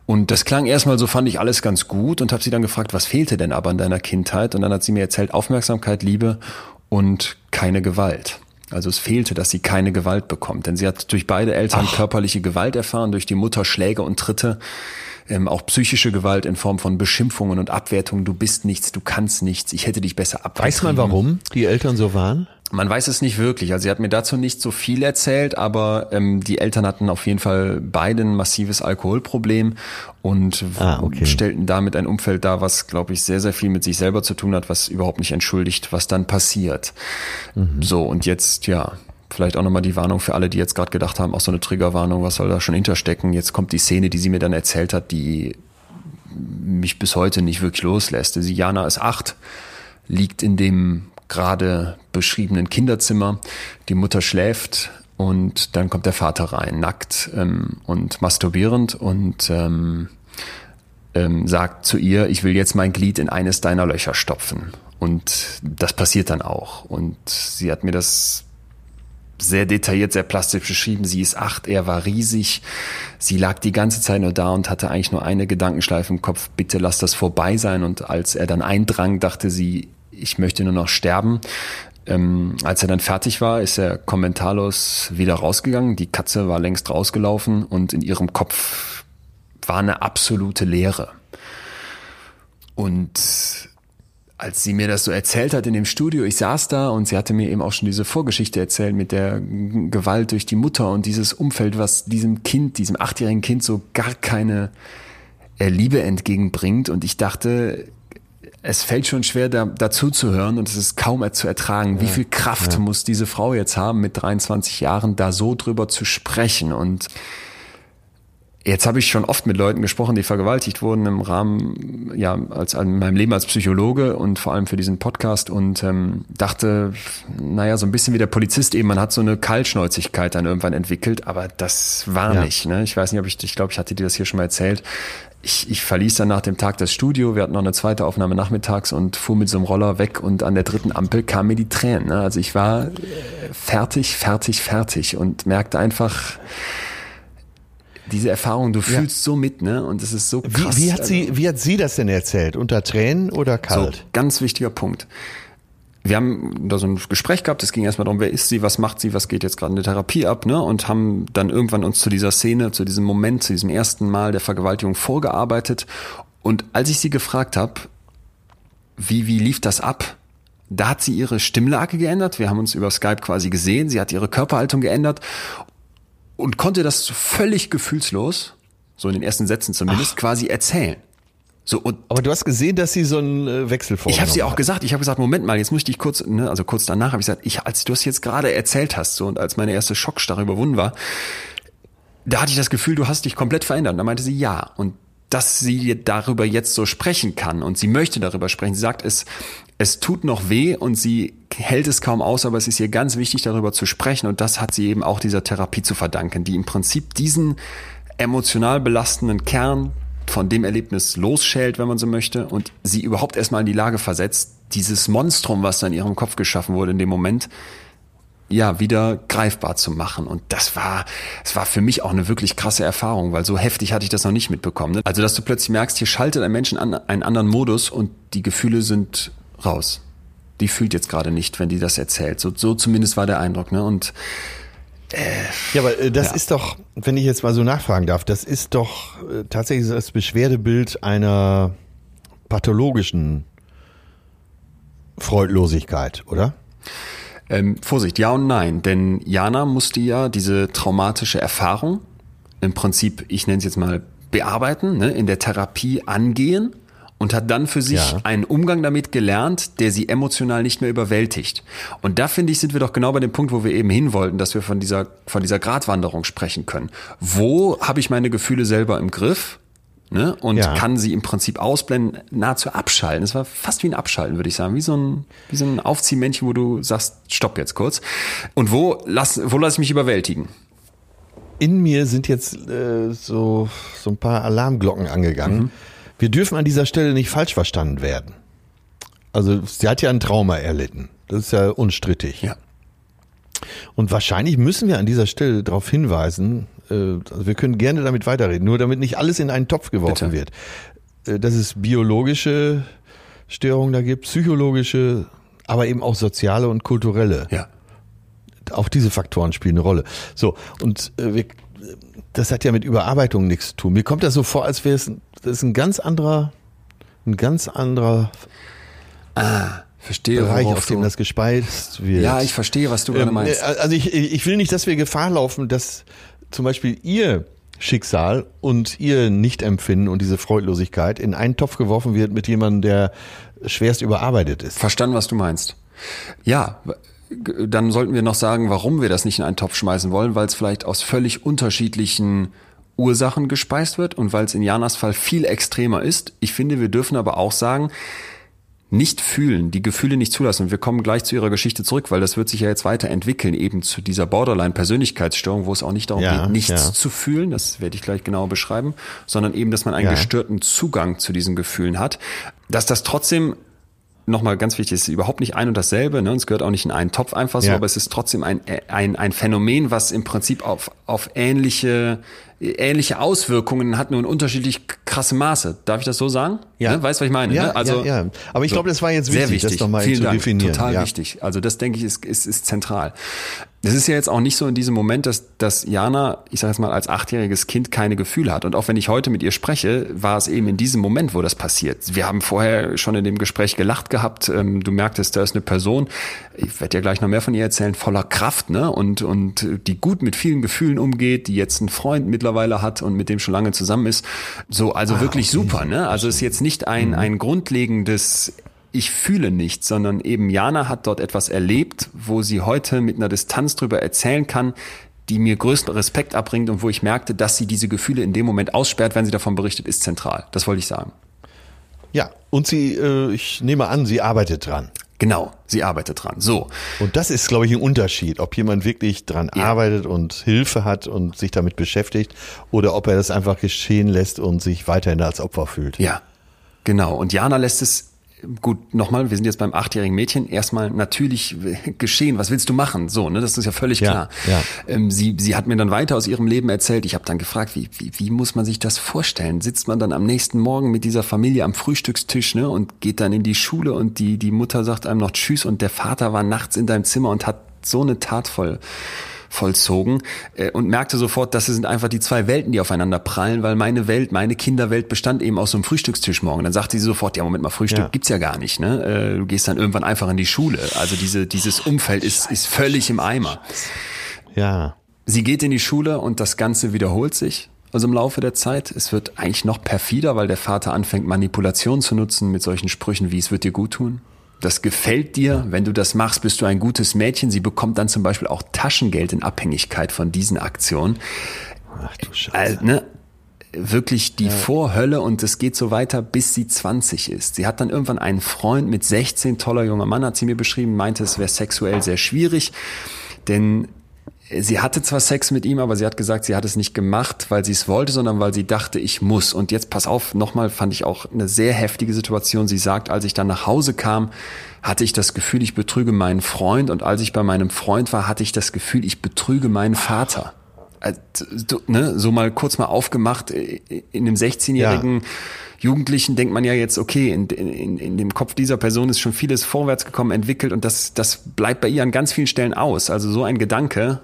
Und das klang erstmal so, fand ich alles ganz gut und habe sie dann gefragt, was fehlte denn aber in deiner Kindheit? Und dann hat sie mir erzählt, Aufmerksamkeit, Liebe und keine Gewalt. Also es fehlte, dass sie keine Gewalt bekommt, denn sie hat durch beide Eltern Ach. körperliche Gewalt erfahren, durch die Mutter Schläge und Tritte, ähm, auch psychische Gewalt in Form von Beschimpfungen und Abwertungen. Du bist nichts, du kannst nichts, ich hätte dich besser abgetrieben. Weiß man, warum die Eltern so waren? Man weiß es nicht wirklich. Also sie hat mir dazu nicht so viel erzählt, aber ähm, die Eltern hatten auf jeden Fall beide ein massives Alkoholproblem und ah, okay. stellten damit ein Umfeld dar, was, glaube ich, sehr, sehr viel mit sich selber zu tun hat, was überhaupt nicht entschuldigt, was dann passiert. Mhm. So, und jetzt, ja, vielleicht auch nochmal die Warnung für alle, die jetzt gerade gedacht haben, auch so eine Triggerwarnung, was soll da schon hinterstecken? Jetzt kommt die Szene, die sie mir dann erzählt hat, die mich bis heute nicht wirklich loslässt. Sie, Jana ist acht, liegt in dem gerade beschriebenen Kinderzimmer. Die Mutter schläft und dann kommt der Vater rein, nackt ähm, und masturbierend und ähm, ähm, sagt zu ihr, ich will jetzt mein Glied in eines deiner Löcher stopfen. Und das passiert dann auch. Und sie hat mir das sehr detailliert, sehr plastisch beschrieben. Sie ist acht, er war riesig. Sie lag die ganze Zeit nur da und hatte eigentlich nur eine Gedankenschleife im Kopf, bitte lass das vorbei sein. Und als er dann eindrang, dachte sie, ich möchte nur noch sterben. Ähm, als er dann fertig war, ist er kommentarlos wieder rausgegangen. Die Katze war längst rausgelaufen und in ihrem Kopf war eine absolute Leere. Und als sie mir das so erzählt hat in dem Studio, ich saß da und sie hatte mir eben auch schon diese Vorgeschichte erzählt mit der Gewalt durch die Mutter und dieses Umfeld, was diesem Kind, diesem achtjährigen Kind so gar keine äh, Liebe entgegenbringt. Und ich dachte, es fällt schon schwer, da, dazu zu hören und es ist kaum zu ertragen. Ja, Wie viel Kraft ja. muss diese Frau jetzt haben, mit 23 Jahren da so drüber zu sprechen? Und jetzt habe ich schon oft mit Leuten gesprochen, die vergewaltigt wurden im Rahmen, ja, als in meinem Leben als Psychologe und vor allem für diesen Podcast und ähm, dachte, naja, so ein bisschen wie der Polizist eben, man hat so eine Kaltschnäuzigkeit dann irgendwann entwickelt, aber das war ja. nicht. Ne? Ich weiß nicht, ob ich, ich glaube, ich hatte dir das hier schon mal erzählt ich, ich verließ dann nach dem Tag das Studio, wir hatten noch eine zweite Aufnahme nachmittags und fuhr mit so einem Roller weg und an der dritten Ampel kamen mir die Tränen. Ne? Also ich war fertig, fertig, fertig und merkte einfach, diese Erfahrung, du fühlst ja. so mit, ne? Und es ist so krass. Wie, wie, hat sie, wie hat sie das denn erzählt? Unter Tränen oder kalt? So, ganz wichtiger Punkt wir haben da so ein Gespräch gehabt, es ging erstmal darum, wer ist sie, was macht sie, was geht jetzt gerade in der Therapie ab, ne? Und haben dann irgendwann uns zu dieser Szene, zu diesem Moment, zu diesem ersten Mal der Vergewaltigung vorgearbeitet. Und als ich sie gefragt habe, wie, wie lief das ab? Da hat sie ihre Stimmlage geändert. Wir haben uns über Skype quasi gesehen. Sie hat ihre Körperhaltung geändert und konnte das völlig gefühlslos, so in den ersten Sätzen zumindest, Ach. quasi erzählen. So, und Aber du hast gesehen, dass sie so einen äh, Wechsel vor. Ich habe sie auch gesagt. Ich habe gesagt, Moment mal, jetzt muss ich dich kurz, ne, also kurz danach habe ich gesagt, ich, als du es jetzt gerade erzählt hast, so und als meine erste Schockstarre überwunden war, da hatte ich das Gefühl, du hast dich komplett verändert. Und da meinte sie ja. Und dass sie darüber jetzt so sprechen kann und sie möchte darüber sprechen. Sie sagt, es, es tut noch weh und sie hält es kaum aus, aber es ist ihr ganz wichtig, darüber zu sprechen. Und das hat sie eben auch dieser Therapie zu verdanken, die im Prinzip diesen emotional belastenden Kern von dem Erlebnis losschält, wenn man so möchte, und sie überhaupt erstmal in die Lage versetzt, dieses Monstrum, was da in ihrem Kopf geschaffen wurde in dem Moment, ja wieder greifbar zu machen. Und das war, es war für mich auch eine wirklich krasse Erfahrung, weil so heftig hatte ich das noch nicht mitbekommen. Ne? Also dass du plötzlich merkst, hier schaltet ein Mensch an einen anderen Modus und die Gefühle sind raus. Die fühlt jetzt gerade nicht, wenn die das erzählt. So, so zumindest war der Eindruck. Ne? Und äh, ja, aber äh, das ja. ist doch, wenn ich jetzt mal so nachfragen darf, das ist doch äh, tatsächlich das Beschwerdebild einer pathologischen Freudlosigkeit, oder? Ähm, Vorsicht, ja und nein, denn Jana musste ja diese traumatische Erfahrung im Prinzip, ich nenne es jetzt mal, bearbeiten, ne, in der Therapie angehen und hat dann für sich ja. einen Umgang damit gelernt, der sie emotional nicht mehr überwältigt. Und da finde ich, sind wir doch genau bei dem Punkt, wo wir eben hin wollten, dass wir von dieser, von dieser Gratwanderung sprechen können. Wo habe ich meine Gefühle selber im Griff? ne? und ja. kann sie im Prinzip ausblenden, nahezu abschalten. Es war fast wie ein Abschalten, würde ich sagen, wie so ein, wie so ein Aufziehmännchen, wo du sagst, stopp jetzt kurz. Und wo lass, wo lass ich mich überwältigen? In mir sind jetzt äh, so, so ein paar Alarmglocken angegangen. Mhm. Wir dürfen an dieser Stelle nicht falsch verstanden werden. Also sie hat ja ein Trauma erlitten. Das ist ja unstrittig. Ja. Und wahrscheinlich müssen wir an dieser Stelle darauf hinweisen, äh, also wir können gerne damit weiterreden, nur damit nicht alles in einen Topf geworfen Bitte. wird. Äh, dass es biologische Störungen da gibt, psychologische, aber eben auch soziale und kulturelle. Ja. Auch diese Faktoren spielen eine Rolle. So, und äh, wir, das hat ja mit Überarbeitung nichts zu tun. Mir kommt das so vor, als wäre es das ist ein ganz anderer, ein ganz anderer ah. Verstehe, Bereich, auf dem das gespeist wird. Ja, ich verstehe, was du gerade ähm, meinst. Also ich, ich will nicht, dass wir Gefahr laufen, dass zum Beispiel ihr Schicksal und ihr Nichtempfinden und diese Freudlosigkeit in einen Topf geworfen wird mit jemandem, der schwerst überarbeitet ist. Verstanden, was du meinst. Ja, dann sollten wir noch sagen, warum wir das nicht in einen Topf schmeißen wollen, weil es vielleicht aus völlig unterschiedlichen Ursachen gespeist wird und weil es in Janas Fall viel extremer ist. Ich finde, wir dürfen aber auch sagen, nicht fühlen, die Gefühle nicht zulassen. Und wir kommen gleich zu ihrer Geschichte zurück, weil das wird sich ja jetzt weiterentwickeln, eben zu dieser Borderline-Persönlichkeitsstörung, wo es auch nicht darum ja, geht, nichts ja. zu fühlen, das werde ich gleich genauer beschreiben, sondern eben, dass man einen ja. gestörten Zugang zu diesen Gefühlen hat. Dass das trotzdem nochmal ganz wichtig, es ist überhaupt nicht ein und dasselbe, ne? Und es gehört auch nicht in einen Topf einfach so, aber es ist trotzdem ein, ein, ein Phänomen, was im Prinzip auf, auf ähnliche ähnliche Auswirkungen hat, nur in unterschiedlich krasse Maße. Darf ich das so sagen? Ja. Ne? Weißt du, was ich meine? Ja, ne? also, ja, ja. Aber ich so, glaube, das war jetzt wichtig, sehr wichtig. das nochmal zu Dank. definieren. Total ja. wichtig. Also das, denke ich, ist, ist, ist zentral. Es ist ja jetzt auch nicht so in diesem Moment, dass, dass Jana, ich sage jetzt mal, als achtjähriges Kind keine Gefühle hat. Und auch wenn ich heute mit ihr spreche, war es eben in diesem Moment, wo das passiert. Wir haben vorher schon in dem Gespräch gelacht gehabt. Ähm, du merktest, da ist eine Person, ich werde dir gleich noch mehr von ihr erzählen, voller Kraft, ne? Und, und die gut mit vielen Gefühlen umgeht, die jetzt einen Freund mittlerweile hat und mit dem schon lange zusammen ist. So, also ah, wirklich okay. super, ne? Also ist jetzt nicht ein, mhm. ein grundlegendes ich fühle nichts, sondern eben Jana hat dort etwas erlebt, wo sie heute mit einer Distanz drüber erzählen kann, die mir größten Respekt abbringt und wo ich merkte, dass sie diese Gefühle in dem Moment aussperrt, wenn sie davon berichtet, ist zentral. Das wollte ich sagen. Ja, und sie, äh, ich nehme an, sie arbeitet dran. Genau, sie arbeitet dran. So. Und das ist, glaube ich, ein Unterschied, ob jemand wirklich dran ja. arbeitet und Hilfe hat und sich damit beschäftigt oder ob er das einfach geschehen lässt und sich weiterhin als Opfer fühlt. Ja, genau. Und Jana lässt es gut, nochmal, wir sind jetzt beim achtjährigen Mädchen, erstmal natürlich geschehen, was willst du machen? So, ne, das ist ja völlig klar. Ja, ja. Ähm, sie, sie hat mir dann weiter aus ihrem Leben erzählt. Ich habe dann gefragt, wie, wie, wie muss man sich das vorstellen? Sitzt man dann am nächsten Morgen mit dieser Familie am Frühstückstisch ne, und geht dann in die Schule und die, die Mutter sagt einem noch Tschüss und der Vater war nachts in deinem Zimmer und hat so eine Tat voll vollzogen äh, und merkte sofort, das sind einfach die zwei Welten, die aufeinander prallen, weil meine Welt, meine Kinderwelt bestand eben aus so einem Frühstückstisch morgen. Dann sagte sie sofort, ja Moment mal, Frühstück ja. gibt's ja gar nicht. Ne? Äh, du gehst dann irgendwann einfach in die Schule. Also diese, dieses Umfeld ist, ist völlig im Eimer. Ja. Sie geht in die Schule und das Ganze wiederholt sich. Also im Laufe der Zeit. Es wird eigentlich noch perfider, weil der Vater anfängt, Manipulation zu nutzen mit solchen Sprüchen wie es wird dir gut tun das gefällt dir, wenn du das machst, bist du ein gutes Mädchen. Sie bekommt dann zum Beispiel auch Taschengeld in Abhängigkeit von diesen Aktionen. Ach du Scheiße. Also, ne? Wirklich die ja. Vorhölle und es geht so weiter, bis sie 20 ist. Sie hat dann irgendwann einen Freund mit 16, toller junger Mann, hat sie mir beschrieben, meinte, es wäre sexuell sehr schwierig, denn sie hatte zwar Sex mit ihm, aber sie hat gesagt, sie hat es nicht gemacht, weil sie es wollte, sondern weil sie dachte, ich muss. Und jetzt pass auf, nochmal fand ich auch eine sehr heftige Situation. Sie sagt, als ich dann nach Hause kam, hatte ich das Gefühl, ich betrüge meinen Freund. Und als ich bei meinem Freund war, hatte ich das Gefühl, ich betrüge meinen Vater. Also, ne, so mal kurz mal aufgemacht, äh, in einem 16-jährigen ja. Jugendlichen denkt man ja jetzt, okay, in, in, in dem Kopf dieser Person ist schon vieles vorwärts gekommen, entwickelt und das, das bleibt bei ihr an ganz vielen Stellen aus. Also so ein Gedanke,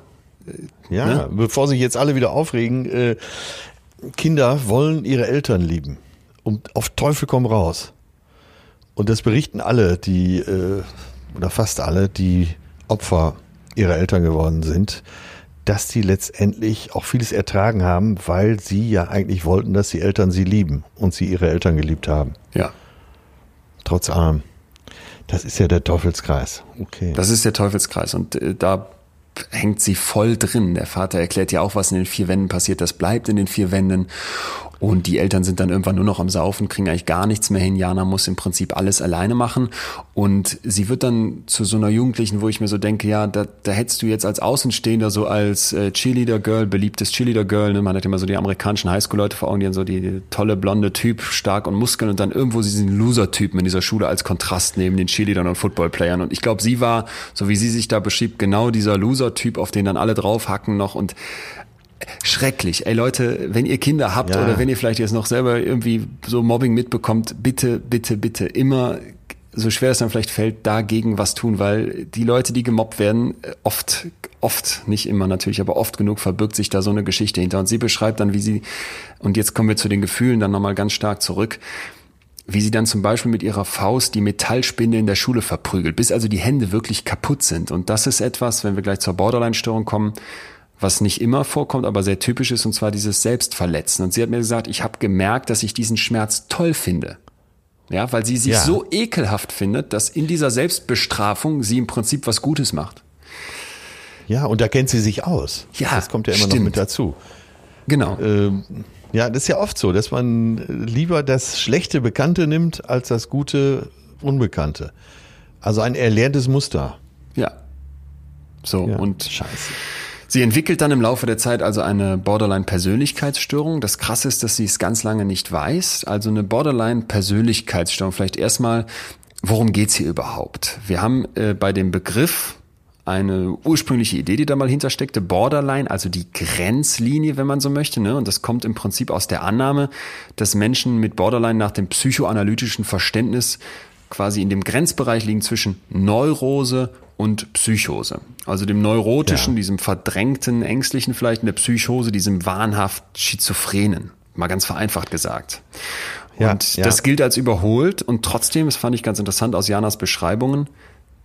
ja, ne? bevor sich jetzt alle wieder aufregen, äh, Kinder wollen ihre Eltern lieben. Und auf Teufel komm raus. Und das berichten alle, die, äh, oder fast alle, die Opfer ihrer Eltern geworden sind, dass sie letztendlich auch vieles ertragen haben, weil sie ja eigentlich wollten, dass die Eltern sie lieben und sie ihre Eltern geliebt haben. Ja. Trotz allem. Das ist ja der Teufelskreis. Okay. Das ist der Teufelskreis. Und äh, da hängt sie voll drin. Der Vater erklärt ja auch, was in den vier Wänden passiert. Das bleibt in den vier Wänden. Und die Eltern sind dann irgendwann nur noch am Saufen, kriegen eigentlich gar nichts mehr hin. Jana muss im Prinzip alles alleine machen. Und sie wird dann zu so einer Jugendlichen, wo ich mir so denke, ja, da, da hättest du jetzt als Außenstehender, so als äh, Cheerleader-Girl, beliebtes Cheerleader-Girl, ne? man hat immer so die amerikanischen Highschool-Leute vor Augen, die haben so die, die, tolle blonde Typ, stark und Muskeln und dann irgendwo diesen Loser-Typen in dieser Schule als Kontrast neben den Cheerleadern und Football-Playern. Und ich glaube, sie war, so wie sie sich da beschrieb, genau dieser Loser-Typ, auf den dann alle draufhacken noch und schrecklich. Ey Leute, wenn ihr Kinder habt ja. oder wenn ihr vielleicht jetzt noch selber irgendwie so Mobbing mitbekommt, bitte, bitte, bitte immer so schwer es dann vielleicht fällt, dagegen was tun, weil die Leute, die gemobbt werden, oft, oft, nicht immer natürlich, aber oft genug verbirgt sich da so eine Geschichte hinter. Und sie beschreibt dann, wie sie, und jetzt kommen wir zu den Gefühlen dann nochmal ganz stark zurück, wie sie dann zum Beispiel mit ihrer Faust die Metallspinde in der Schule verprügelt, bis also die Hände wirklich kaputt sind. Und das ist etwas, wenn wir gleich zur Borderline-Störung kommen, was nicht immer vorkommt, aber sehr typisch ist, und zwar dieses Selbstverletzen. Und sie hat mir gesagt, ich habe gemerkt, dass ich diesen Schmerz toll finde. Ja, weil sie sich ja. so ekelhaft findet, dass in dieser Selbstbestrafung sie im Prinzip was Gutes macht. Ja, und da kennt sie sich aus. Ja, das kommt ja immer stimmt. noch mit dazu. Genau. Ähm, ja, das ist ja oft so, dass man lieber das schlechte Bekannte nimmt als das gute Unbekannte. Also ein erlerntes Muster. Ja. So ja, und Scheiße. Sie entwickelt dann im Laufe der Zeit also eine Borderline-Persönlichkeitsstörung. Das Krasse ist, dass sie es ganz lange nicht weiß. Also eine Borderline-Persönlichkeitsstörung. Vielleicht erstmal, worum geht's hier überhaupt? Wir haben äh, bei dem Begriff eine ursprüngliche Idee, die da mal hintersteckte, Borderline, also die Grenzlinie, wenn man so möchte. Ne? Und das kommt im Prinzip aus der Annahme, dass Menschen mit Borderline nach dem psychoanalytischen Verständnis quasi in dem Grenzbereich liegen zwischen Neurose und Psychose. Also dem neurotischen, ja. diesem verdrängten, ängstlichen vielleicht, in der Psychose, diesem wahnhaft schizophrenen. Mal ganz vereinfacht gesagt. Ja, und ja. das gilt als überholt und trotzdem, das fand ich ganz interessant aus Janas Beschreibungen,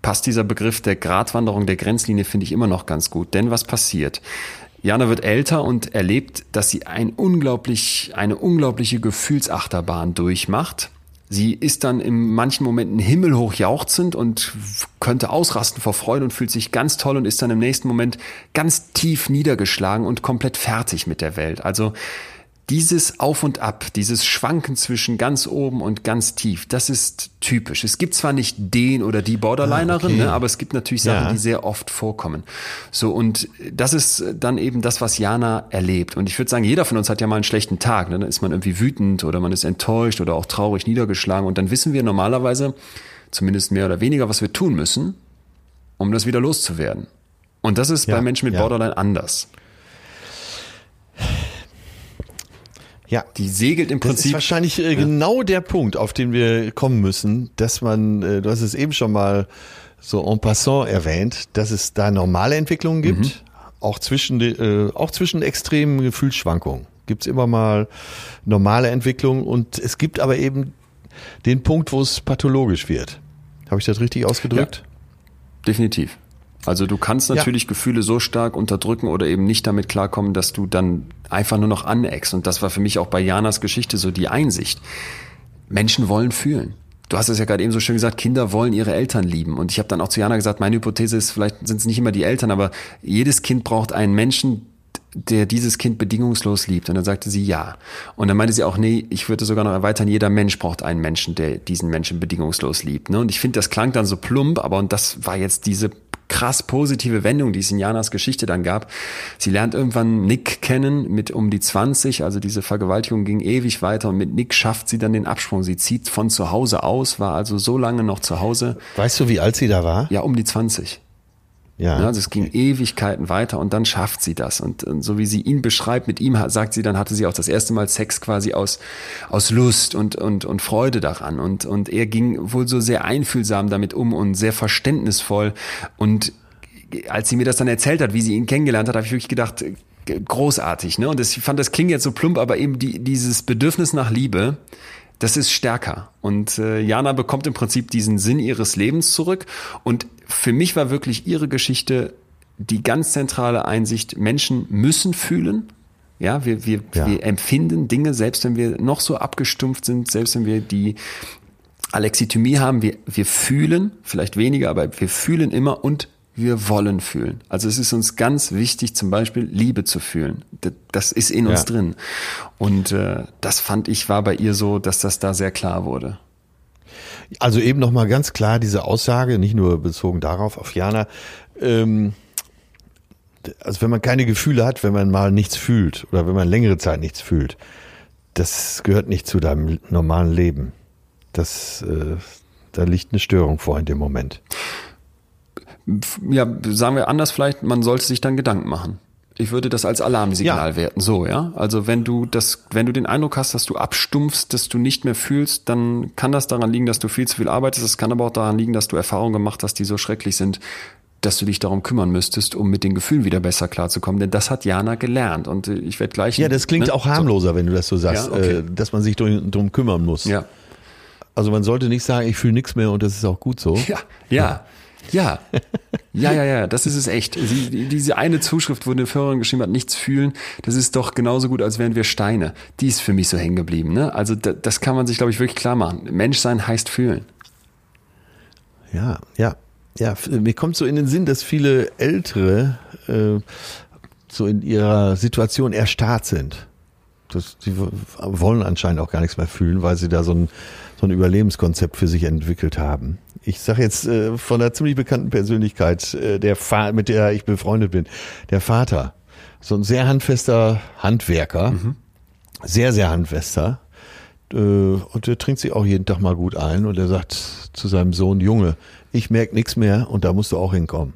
passt dieser Begriff der Gratwanderung der Grenzlinie, finde ich immer noch ganz gut. Denn was passiert? Jana wird älter und erlebt, dass sie ein unglaublich, eine unglaubliche Gefühlsachterbahn durchmacht Sie ist dann in manchen Momenten himmelhoch jauchzend und könnte ausrasten vor Freude und fühlt sich ganz toll und ist dann im nächsten Moment ganz tief niedergeschlagen und komplett fertig mit der Welt. Also dieses Auf und Ab, dieses Schwanken zwischen ganz oben und ganz tief, das ist typisch. Es gibt zwar nicht den oder die Borderlinerin, ah, okay. ne, aber es gibt natürlich Sachen, ja. die sehr oft vorkommen. So, und das ist dann eben das, was Jana erlebt. Und ich würde sagen, jeder von uns hat ja mal einen schlechten Tag. Ne? Dann ist man irgendwie wütend oder man ist enttäuscht oder auch traurig niedergeschlagen. Und dann wissen wir normalerweise, zumindest mehr oder weniger, was wir tun müssen, um das wieder loszuwerden. Und das ist ja, bei Menschen mit ja. Borderline anders. Ja. Die segelt im Prinzip. Das ist wahrscheinlich äh, genau der Punkt, auf den wir kommen müssen, dass man, äh, du hast es eben schon mal so en passant erwähnt, dass es da normale Entwicklungen gibt, mhm. auch zwischen, äh, auch zwischen extremen Gefühlsschwankungen. Gibt es immer mal normale Entwicklungen und es gibt aber eben den Punkt, wo es pathologisch wird. Habe ich das richtig ausgedrückt? Ja, definitiv. Also du kannst natürlich ja. Gefühle so stark unterdrücken oder eben nicht damit klarkommen, dass du dann einfach nur noch aneckst. Und das war für mich auch bei Janas Geschichte so die Einsicht. Menschen wollen fühlen. Du hast es ja gerade eben so schön gesagt, Kinder wollen ihre Eltern lieben. Und ich habe dann auch zu Jana gesagt, meine Hypothese ist, vielleicht sind es nicht immer die Eltern, aber jedes Kind braucht einen Menschen, der dieses Kind bedingungslos liebt? Und dann sagte sie ja. Und dann meinte sie auch, nee, ich würde sogar noch erweitern, jeder Mensch braucht einen Menschen, der diesen Menschen bedingungslos liebt. Ne? Und ich finde, das klang dann so plump, aber und das war jetzt diese krass positive Wendung, die es in Janas Geschichte dann gab. Sie lernt irgendwann Nick kennen mit um die 20, also diese Vergewaltigung ging ewig weiter und mit Nick schafft sie dann den Absprung. Sie zieht von zu Hause aus, war also so lange noch zu Hause. Weißt du, wie alt sie da war? Ja, um die 20. Ja. Also es ging Ewigkeiten weiter und dann schafft sie das. Und, und, so wie sie ihn beschreibt, mit ihm sagt sie, dann hatte sie auch das erste Mal Sex quasi aus, aus Lust und, und, und Freude daran. Und, und er ging wohl so sehr einfühlsam damit um und sehr verständnisvoll. Und als sie mir das dann erzählt hat, wie sie ihn kennengelernt hat, habe ich wirklich gedacht, großartig. Ne? Und das, ich fand, das klingt jetzt so plump, aber eben die, dieses Bedürfnis nach Liebe, das ist stärker. Und äh, Jana bekommt im Prinzip diesen Sinn ihres Lebens zurück. Und für mich war wirklich ihre Geschichte die ganz zentrale Einsicht, Menschen müssen fühlen. Ja, wir, wir, ja. wir empfinden Dinge, selbst wenn wir noch so abgestumpft sind, selbst wenn wir die Alexithymie haben, wir, wir fühlen, vielleicht weniger, aber wir fühlen immer und wir wollen fühlen. Also es ist uns ganz wichtig, zum Beispiel Liebe zu fühlen. Das ist in uns ja. drin. Und äh, das fand ich war bei ihr so, dass das da sehr klar wurde. Also eben nochmal ganz klar diese Aussage, nicht nur bezogen darauf, auf Jana. Ähm, also wenn man keine Gefühle hat, wenn man mal nichts fühlt oder wenn man längere Zeit nichts fühlt, das gehört nicht zu deinem normalen Leben. Das, äh, da liegt eine Störung vor in dem Moment ja, sagen wir anders vielleicht, man sollte sich dann Gedanken machen. Ich würde das als Alarmsignal ja. werten, so, ja. Also wenn du das, wenn du den Eindruck hast, dass du abstumpfst, dass du nicht mehr fühlst, dann kann das daran liegen, dass du viel zu viel arbeitest. Es kann aber auch daran liegen, dass du Erfahrungen gemacht hast, die so schrecklich sind, dass du dich darum kümmern müsstest, um mit den Gefühlen wieder besser klarzukommen. Denn das hat Jana gelernt. Und äh, ich werde gleich. Ja, das klingt ne? auch harmloser, wenn du das so sagst, ja, okay. äh, dass man sich darum kümmern muss. Ja. Also man sollte nicht sagen, ich fühle nichts mehr und das ist auch gut so. Ja, ja. Ja, ja, ja, ja, das ist es echt. Sie, diese eine Zuschrift, wo eine Führerin geschrieben hat, nichts fühlen, das ist doch genauso gut, als wären wir Steine. Die ist für mich so hängen geblieben. Ne? Also da, das kann man sich, glaube ich, wirklich klar machen. Menschsein heißt fühlen. Ja, ja, ja. Mir kommt so in den Sinn, dass viele Ältere äh, so in ihrer Situation erstarrt sind. Das, die wollen anscheinend auch gar nichts mehr fühlen, weil sie da so ein, so ein Überlebenskonzept für sich entwickelt haben ich sage jetzt äh, von einer ziemlich bekannten Persönlichkeit, äh, der Fa mit der ich befreundet bin, der Vater, so ein sehr handfester Handwerker, mhm. sehr, sehr handfester. Äh, und der trinkt sich auch jeden Tag mal gut ein und er sagt zu seinem Sohn, Junge, ich merk nichts mehr und da musst du auch hinkommen.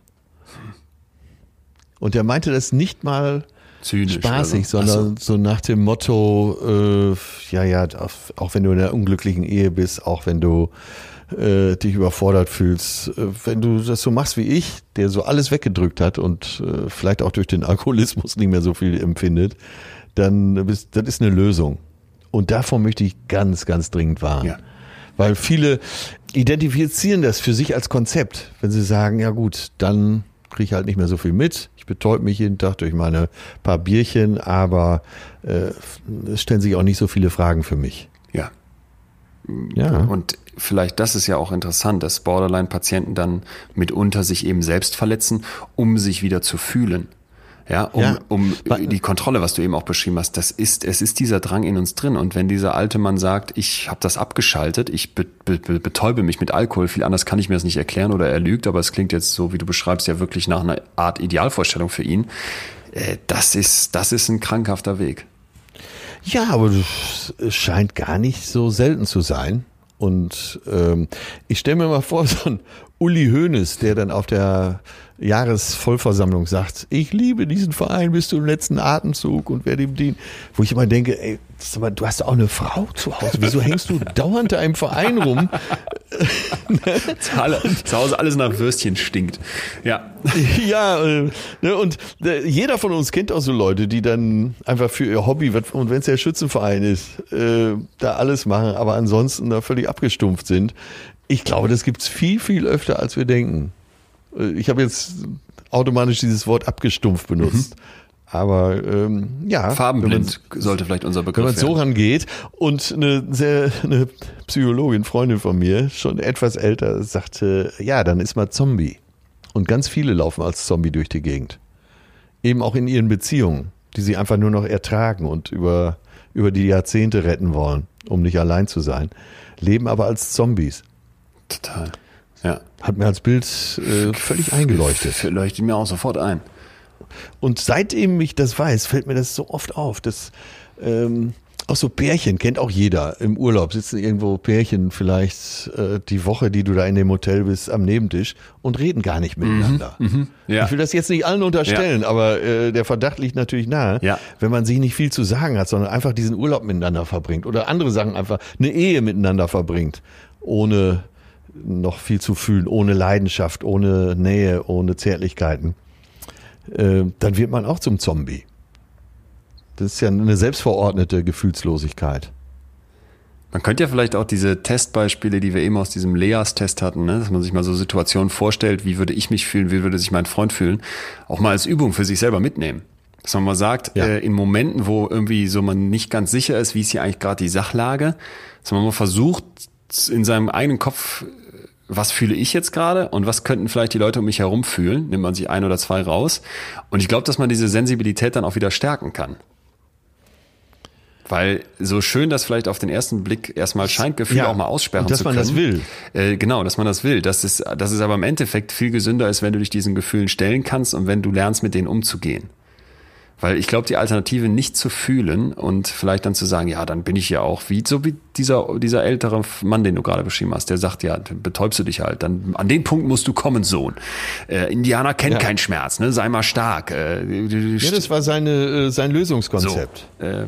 Und er meinte das nicht mal Zynisch, spaßig, also. sondern so. so. nach dem Motto, äh, ja, ja, auch wenn du in einer unglücklichen Ehe bist, auch wenn du äh, dich überfordert fühlst. Äh, wenn du das so machst wie ich, der so alles weggedrückt hat und äh, vielleicht auch durch den Alkoholismus nicht mehr so viel empfindet, dann bist, das ist eine Lösung. Und davon möchte ich ganz, ganz dringend warnen. Ja. Weil viele identifizieren das für sich als Konzept. Wenn sie sagen, ja gut, dann kriege ich halt nicht mehr so viel mit. Ich betäub mich jeden Tag durch meine paar Bierchen, aber äh, es stellen sich auch nicht so viele Fragen für mich. Ja. Ja. Und vielleicht, das ist ja auch interessant, dass Borderline-Patienten dann mitunter sich eben selbst verletzen, um sich wieder zu fühlen. Ja, um, ja. um die Kontrolle, was du eben auch beschrieben hast, das ist, es ist dieser Drang in uns drin. Und wenn dieser alte Mann sagt, ich habe das abgeschaltet, ich be, be, betäube mich mit Alkohol, viel anders kann ich mir das nicht erklären oder er lügt, aber es klingt jetzt so, wie du beschreibst, ja wirklich nach einer Art Idealvorstellung für ihn. Äh, das ist, das ist ein krankhafter Weg. Ja, aber es scheint gar nicht so selten zu sein. Und ähm, ich stelle mir mal vor, so ein Uli Hoeneß, der dann auf der Jahresvollversammlung sagt, ich liebe diesen Verein bis zum letzten Atemzug und werde ihm dienen. Wo ich immer denke, ey, du hast auch eine Frau zu Hause. Wieso hängst du dauernd da im Verein rum? zu Hause alles nach Würstchen stinkt. Ja. Ja, äh, ne, und äh, jeder von uns kennt auch so Leute, die dann einfach für ihr Hobby, und wenn es der Schützenverein ist, äh, da alles machen, aber ansonsten da völlig abgestumpft sind. Ich glaube, das gibt's viel, viel öfter, als wir denken. Äh, ich habe jetzt automatisch dieses Wort abgestumpft benutzt. Mhm. Aber ähm, ja. Farbenblind man, sollte vielleicht unser Begriff sein. Wenn man so rangeht und eine sehr eine Psychologin, Freundin von mir, schon etwas älter, sagte, ja, dann ist man Zombie. Und ganz viele laufen als Zombie durch die Gegend. Eben auch in ihren Beziehungen. die sie einfach nur noch ertragen und über, über die Jahrzehnte retten wollen, um nicht allein zu sein, leben aber als Zombies. Total. Ja. Hat mir als Bild äh, völlig eingeleuchtet. Leuchtet mir auch sofort ein. Und seitdem ich das weiß, fällt mir das so oft auf, dass ähm, auch so Pärchen kennt auch jeder. Im Urlaub sitzen irgendwo Pärchen vielleicht äh, die Woche, die du da in dem Hotel bist, am Nebentisch und reden gar nicht miteinander. Mhm, ja. Ich will das jetzt nicht allen unterstellen, aber äh, der Verdacht liegt natürlich nahe, Ja. wenn man sich nicht viel zu sagen hat, sondern einfach diesen Urlaub miteinander verbringt oder andere Sachen einfach eine Ehe miteinander verbringt, ohne noch viel zu fühlen, ohne Leidenschaft, ohne Nähe, ohne Zärtlichkeiten, äh, dann wird man auch zum Zombie. Das ist ja eine selbstverordnete Gefühlslosigkeit. Man könnte ja vielleicht auch diese Testbeispiele, die wir eben aus diesem Leas-Test hatten, ne, dass man sich mal so Situationen vorstellt, wie würde ich mich fühlen, wie würde sich mein Freund fühlen, auch mal als Übung für sich selber mitnehmen. Dass man mal sagt, Ja. äh, in Momenten, wo irgendwie so man nicht ganz sicher ist, wie ist hier eigentlich gerade die Sachlage, dass man mal versucht, in seinem eigenen Kopf, was fühle ich jetzt gerade und was könnten vielleicht die Leute um mich herum fühlen, nimmt man sich ein oder zwei raus. Und ich glaube, dass man diese Sensibilität dann auch wieder stärken kann. Weil so schön das vielleicht auf den ersten Blick erstmal scheint, Gefühle Ja, auch mal aussperren und dass zu man können. das will. Äh, genau, dass man das will. Dass es, dass es aber im Endeffekt viel gesünder ist, wenn du dich diesen Gefühlen stellen kannst und wenn du lernst, mit denen umzugehen. Weil ich glaube, die Alternative nicht zu fühlen und vielleicht dann zu sagen, ja, dann bin ich ja auch wie, so wie dieser, dieser ältere Mann, den du gerade beschrieben hast, der sagt, ja, betäubst du dich halt. Dann, an den Punkt musst du kommen, Sohn. Äh, Indianer kennt Ja. keinen Schmerz, ne? Sei mal stark. Äh, Ja, das war seine, äh, sein so. Lösungskonzept. Ähm,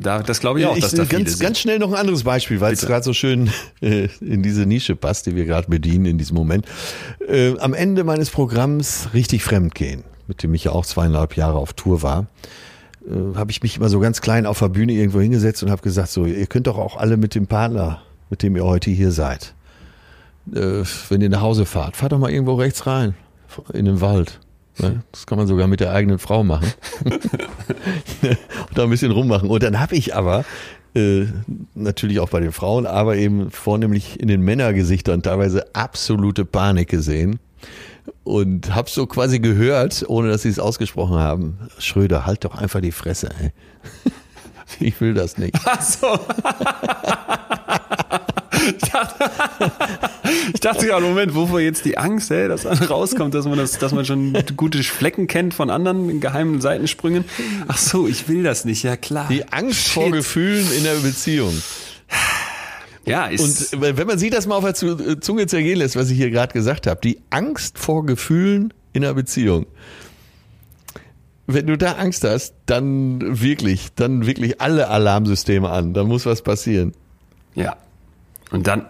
da, das glaube ich auch, ich, dass da viele ganz, ganz schnell noch ein anderes Beispiel, weil es gerade so schön äh, in diese Nische passt, die wir gerade bedienen in diesem Moment. Äh, am Ende meines Programms richtig fremdgehen, mit dem ich ja auch zweieinhalb Jahre auf Tour war, äh, habe ich mich immer so ganz klein auf der Bühne irgendwo hingesetzt und habe gesagt, so, ihr könnt doch auch alle mit dem Partner, mit dem ihr heute hier seid, äh, wenn ihr nach Hause fahrt, fahrt doch mal irgendwo rechts rein, in den Wald. Ne? Das kann man sogar mit der eigenen Frau machen. und da ein bisschen rummachen. Und dann habe ich aber äh, natürlich auch bei den Frauen, aber eben vornehmlich in den Männergesichtern teilweise absolute Panik gesehen und habe so quasi gehört, ohne dass sie es ausgesprochen haben, Schröder, halt doch einfach die Fresse, ey. Ich will das nicht. Ach so. ich dachte, ich dachte gerade, Moment, wovor jetzt die Angst, ey, dass rauskommt, dass man das, dass man schon gute Flecken kennt von anderen geheimen Seitensprüngen. Ach so, ich will das nicht, ja klar. Die Angst Shit. vor Gefühlen in der Beziehung. Ja, ist, Und wenn man sich das mal auf der Zu- Zunge zergehen lässt, was ich hier gerade gesagt habe, die Angst vor Gefühlen in der Beziehung. Wenn du da Angst hast, dann wirklich, dann wirklich alle Alarmsysteme an. Da muss was passieren. Ja. Und dann,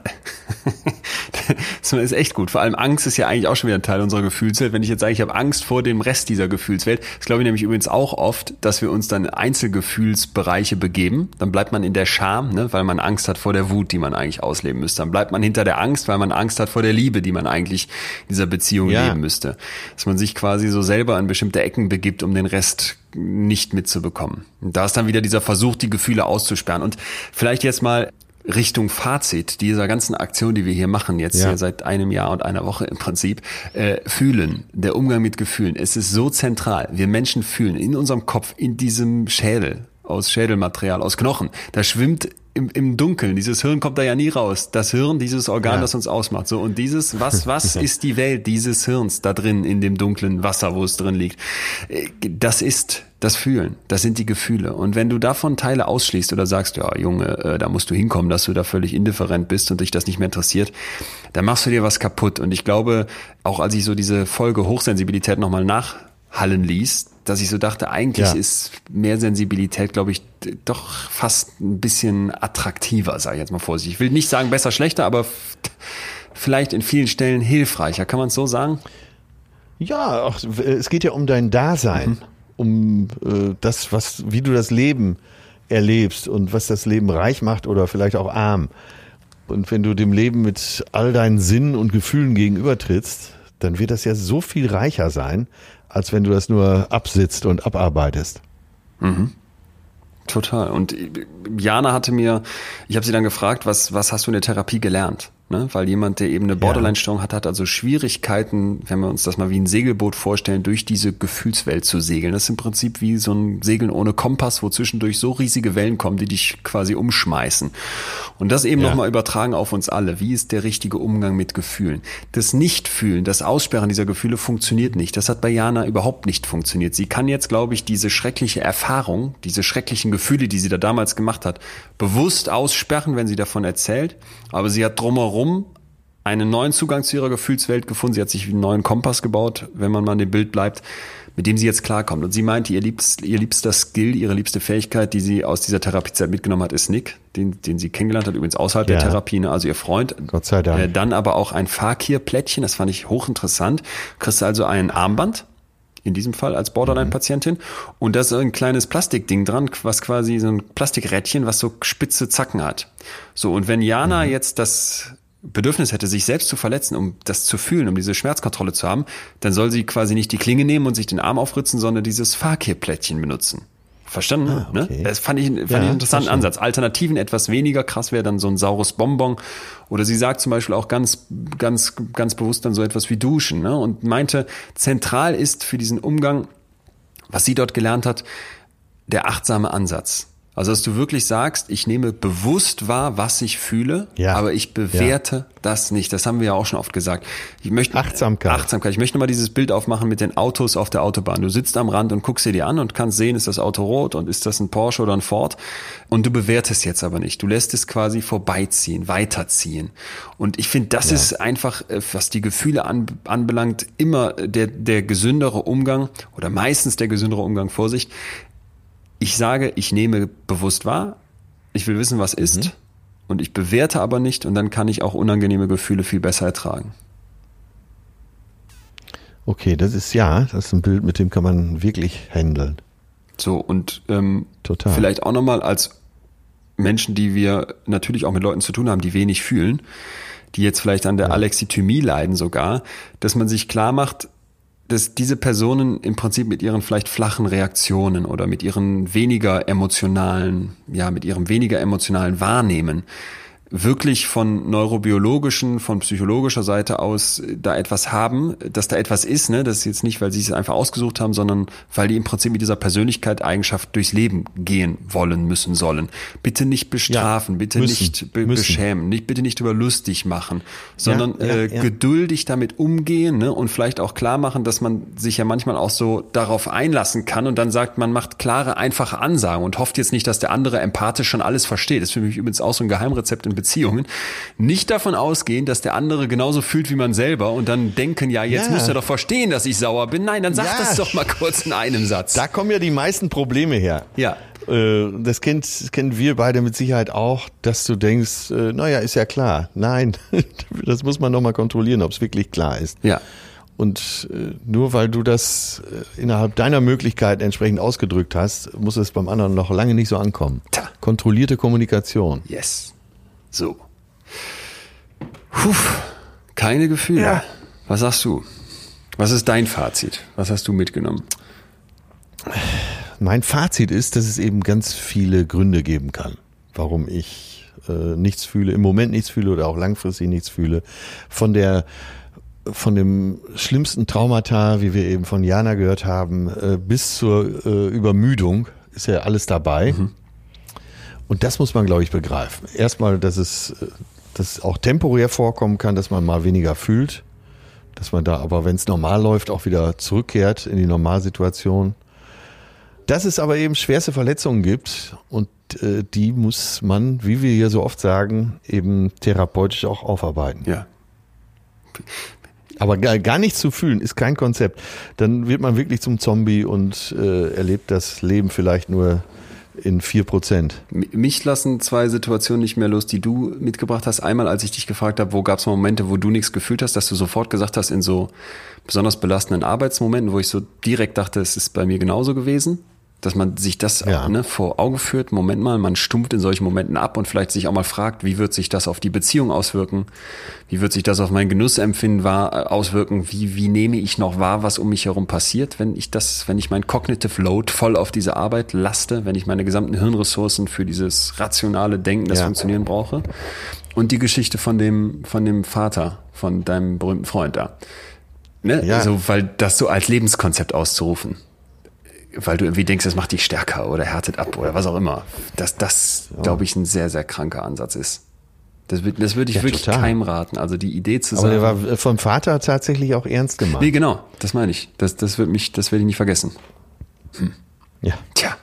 das ist echt gut. Vor allem Angst ist ja eigentlich auch schon wieder ein Teil unserer Gefühlswelt. Wenn ich jetzt sage, ich habe Angst vor dem Rest dieser Gefühlswelt, das glaube ich nämlich übrigens auch oft, dass wir uns dann in Einzelgefühlsbereiche begeben. Dann bleibt man in der Scham, ne, weil man Angst hat vor der Wut, die man eigentlich ausleben müsste. Dann bleibt man hinter der Angst, weil man Angst hat vor der Liebe, die man eigentlich in dieser Beziehung Ja. leben müsste. Dass man sich quasi so selber an bestimmte Ecken begibt, um den Rest nicht mitzubekommen. Und da ist dann wieder dieser Versuch, die Gefühle auszusperren. Und vielleicht jetzt mal Richtung Fazit dieser ganzen Aktion, die wir hier machen, jetzt Ja. hier seit einem Jahr und einer Woche im Prinzip, äh, fühlen, der Umgang mit Gefühlen, es ist so zentral. Wir Menschen fühlen in unserem Kopf, in diesem Schädel, aus Schädelmaterial, aus Knochen, da schwimmt im, im Dunkeln, dieses Hirn kommt da ja nie raus. Das Hirn, dieses Organ, Ja. das uns ausmacht. So, und dieses, was, was ist die Welt dieses Hirns da drin, in dem dunklen Wasser, wo es drin liegt? Äh, Das ist das Fühlen, das sind die Gefühle. Und wenn du davon Teile ausschließt oder sagst, ja, Junge, äh, da musst du hinkommen, dass du da völlig indifferent bist und dich das nicht mehr interessiert, dann machst du dir was kaputt. Und ich glaube, auch als ich so diese Folge Hochsensibilität nochmal nachhallen ließ, dass ich so dachte, eigentlich Ja. ist mehr Sensibilität, glaube ich, doch fast ein bisschen attraktiver, sage ich jetzt mal vorsichtig. Ich will nicht sagen besser, schlechter, aber vielleicht in vielen Stellen hilfreicher. Kann man es so sagen? Ja, auch, es geht ja um dein Dasein, um äh, das, was, wie du das Leben erlebst und was das Leben reich macht oder vielleicht auch arm. Und wenn du dem Leben mit all deinen Sinnen und Gefühlen gegenübertrittst, dann wird das ja so viel reicher sein, als wenn du das nur absitzt und abarbeitest. Total. Und Jana hatte mir, ich habe sie dann gefragt, was, was hast du in der Therapie gelernt? Ne? Weil jemand, der eben eine Borderline-Störung hat, hat also Schwierigkeiten, wenn wir uns das mal wie ein Segelboot vorstellen, durch diese Gefühlswelt zu segeln. Das ist im Prinzip wie so ein Segeln ohne Kompass, wo zwischendurch so riesige Wellen kommen, die dich quasi umschmeißen. Und das eben ja. nochmal übertragen auf uns alle. Wie ist der richtige Umgang mit Gefühlen? Das Nichtfühlen, das Aussperren dieser Gefühle funktioniert nicht. Das hat bei Jana überhaupt nicht funktioniert. Sie kann jetzt, glaube ich, diese schreckliche Erfahrung, diese schrecklichen Gefühle, die sie da damals gemacht hat, bewusst aussperren, wenn sie davon erzählt. Aber sie hat drumherum einen neuen Zugang zu ihrer Gefühlswelt gefunden. Sie hat sich einen neuen Kompass gebaut, wenn man mal an dem Bild bleibt, mit dem sie jetzt klarkommt. Und sie meinte, ihr, liebst, ihr liebster Skill, ihre liebste Fähigkeit, die sie aus dieser Therapiezeit mitgenommen hat, ist Nick, den, den sie kennengelernt hat, übrigens außerhalb ja. der Therapie, ne, also ihr Freund. Gott sei Dank. Äh, dann aber auch ein Fakir-Plättchen, das fand ich hochinteressant. Kriegst du also ein Armband, in diesem Fall als Borderline-Patientin. Und da ist ein kleines Plastikding dran, was quasi so ein Plastikrädchen, was so spitze Zacken hat. So, und wenn Jana mhm. jetzt das Bedürfnis hätte, sich selbst zu verletzen, um das zu fühlen, um diese Schmerzkontrolle zu haben, dann soll sie quasi nicht die Klinge nehmen und sich den Arm aufritzen, sondern dieses Fakir-Plättchen benutzen. Verstanden? Ah, ne? okay. ne? Das fand ich, fand ja, ich einen interessanten Ansatz. Alternativen etwas weniger krass wäre dann so ein saures Bonbon. Oder sie sagt zum Beispiel auch ganz, ganz, ganz bewusst dann so etwas wie Duschen. Ne? Und meinte, zentral ist für diesen Umgang, was sie dort gelernt hat, der achtsame Ansatz. Also, dass du wirklich sagst, ich nehme bewusst wahr, was ich fühle, ja. aber ich bewerte ja. das nicht. Das haben wir ja auch schon oft gesagt. Ich möchte Achtsamkeit. Achtsamkeit. Ich möchte mal dieses Bild aufmachen mit den Autos auf der Autobahn. Du sitzt am Rand und guckst sie dir an und kannst sehen, ist das Auto rot und ist das ein Porsche oder ein Ford? Und du bewertest jetzt aber nicht. Du lässt es quasi vorbeiziehen, weiterziehen. Und ich finde, das ja. ist einfach, äh, was die Gefühle an, anbelangt, immer der, der gesündere Umgang oder meistens der gesündere Umgang, Vorsicht, ich sage, ich nehme bewusst wahr, ich will wissen, was ist mhm. und ich bewerte aber nicht und dann kann ich auch unangenehme Gefühle viel besser ertragen. Okay, das ist ja, das ist ein Bild, mit dem kann man wirklich handeln. So, und ähm, Total. vielleicht auch nochmal als Menschen, die wir natürlich auch mit Leuten zu tun haben, die wenig fühlen, die jetzt vielleicht an der ja. Alexithymie leiden sogar, dass man sich klar macht, dass diese Personen im Prinzip mit ihren vielleicht flachen Reaktionen oder mit ihren weniger emotionalen, ja, mit ihrem weniger emotionalen Wahrnehmen wirklich von neurobiologischen, von psychologischer Seite aus da etwas haben, dass da etwas ist, ne? Das ist jetzt nicht, weil sie es einfach ausgesucht haben, sondern weil die im Prinzip mit dieser Persönlichkeit Eigenschaft durchs Leben gehen wollen, müssen, sollen. Bitte nicht bestrafen, ja, bitte müssen, nicht be müssen. beschämen, nicht, bitte nicht über lustig machen, sondern ja, ja, äh, geduldig damit umgehen, ne? Und vielleicht auch klar machen, dass man sich ja manchmal auch so darauf einlassen kann und dann sagt, man macht klare, einfache Ansagen und hofft jetzt nicht, dass der andere empathisch schon alles versteht. Das ist für mich übrigens auch so ein Geheimrezept in Beziehungen, nicht davon ausgehen, dass der andere genauso fühlt wie man selber und dann denken, ja, jetzt ja. müsst ihr doch verstehen, dass ich sauer bin. Nein, dann sag ja. das doch mal kurz in einem Satz. Da kommen ja die meisten Probleme her. Ja. Äh, das, kennt, das kennen wir beide mit Sicherheit auch, dass du denkst, äh, naja, ist ja klar. Nein, das muss man nochmal kontrollieren, ob es wirklich klar ist. Ja. Und äh, nur weil du das innerhalb deiner Möglichkeit entsprechend ausgedrückt hast, muss es beim anderen noch lange nicht so ankommen. Kontrollierte Kommunikation. Yes. So. Puh, keine Gefühle. Ja. Was sagst du? Was ist dein Fazit? Was hast du mitgenommen? Mein Fazit ist, dass es eben ganz viele Gründe geben kann, warum ich äh, nichts fühle, im Moment nichts fühle oder auch langfristig nichts fühle. Von der von dem schlimmsten Traumata, wie wir eben von Jana gehört haben, äh, bis zur äh, Übermüdung ist ja alles dabei. Mhm. Und das muss man, glaube ich, begreifen. Erstmal, dass es, dass es auch temporär vorkommen kann, dass man mal weniger fühlt, dass man da aber, wenn es normal läuft, auch wieder zurückkehrt in die Normalsituation. Dass es aber eben schwerste Verletzungen gibt und äh, die muss man, wie wir hier so oft sagen, eben therapeutisch auch aufarbeiten. Ja. Aber gar, gar nichts zu fühlen ist kein Konzept. Dann wird man wirklich zum Zombie und äh, erlebt das Leben vielleicht nur in vier Prozent. Mich lassen zwei Situationen nicht mehr los, die du mitgebracht hast. Einmal, als ich dich gefragt habe, wo gab es Momente, wo du nichts gefühlt hast, dass du sofort gesagt hast, in so besonders belastenden Arbeitsmomenten, wo ich so direkt dachte, es ist bei mir genauso gewesen dass man sich das ja. ne, vor Augen führt. Moment mal, man stumpft in solchen Momenten ab und vielleicht sich auch mal fragt, wie wird sich das auf die Beziehung auswirken? Wie wird sich das auf mein Genussempfinden wahr, äh, auswirken? Wie, wie nehme ich noch wahr, was um mich herum passiert, wenn ich das, wenn ich mein Cognitive Load voll auf diese Arbeit laste, wenn ich meine gesamten Hirnressourcen für dieses rationale Denken, das ja. Funktionieren brauche? Und die Geschichte von dem, von dem Vater, von deinem berühmten Freund da. Ne? Ja. Also, weil das so als Lebenskonzept auszurufen. Weil du irgendwie denkst, das macht dich stärker oder härtet ab oder was auch immer. Dass das, glaube ich, ein sehr, sehr kranker Ansatz ist. Das, das würde ich Ja, wirklich total. keinem raten. Also die Idee zu Aber sagen. der war vom Vater tatsächlich auch ernst gemeint. nee, genau, das meine ich. Das, das wird mich, das werde ich nicht vergessen. Ja. Tja.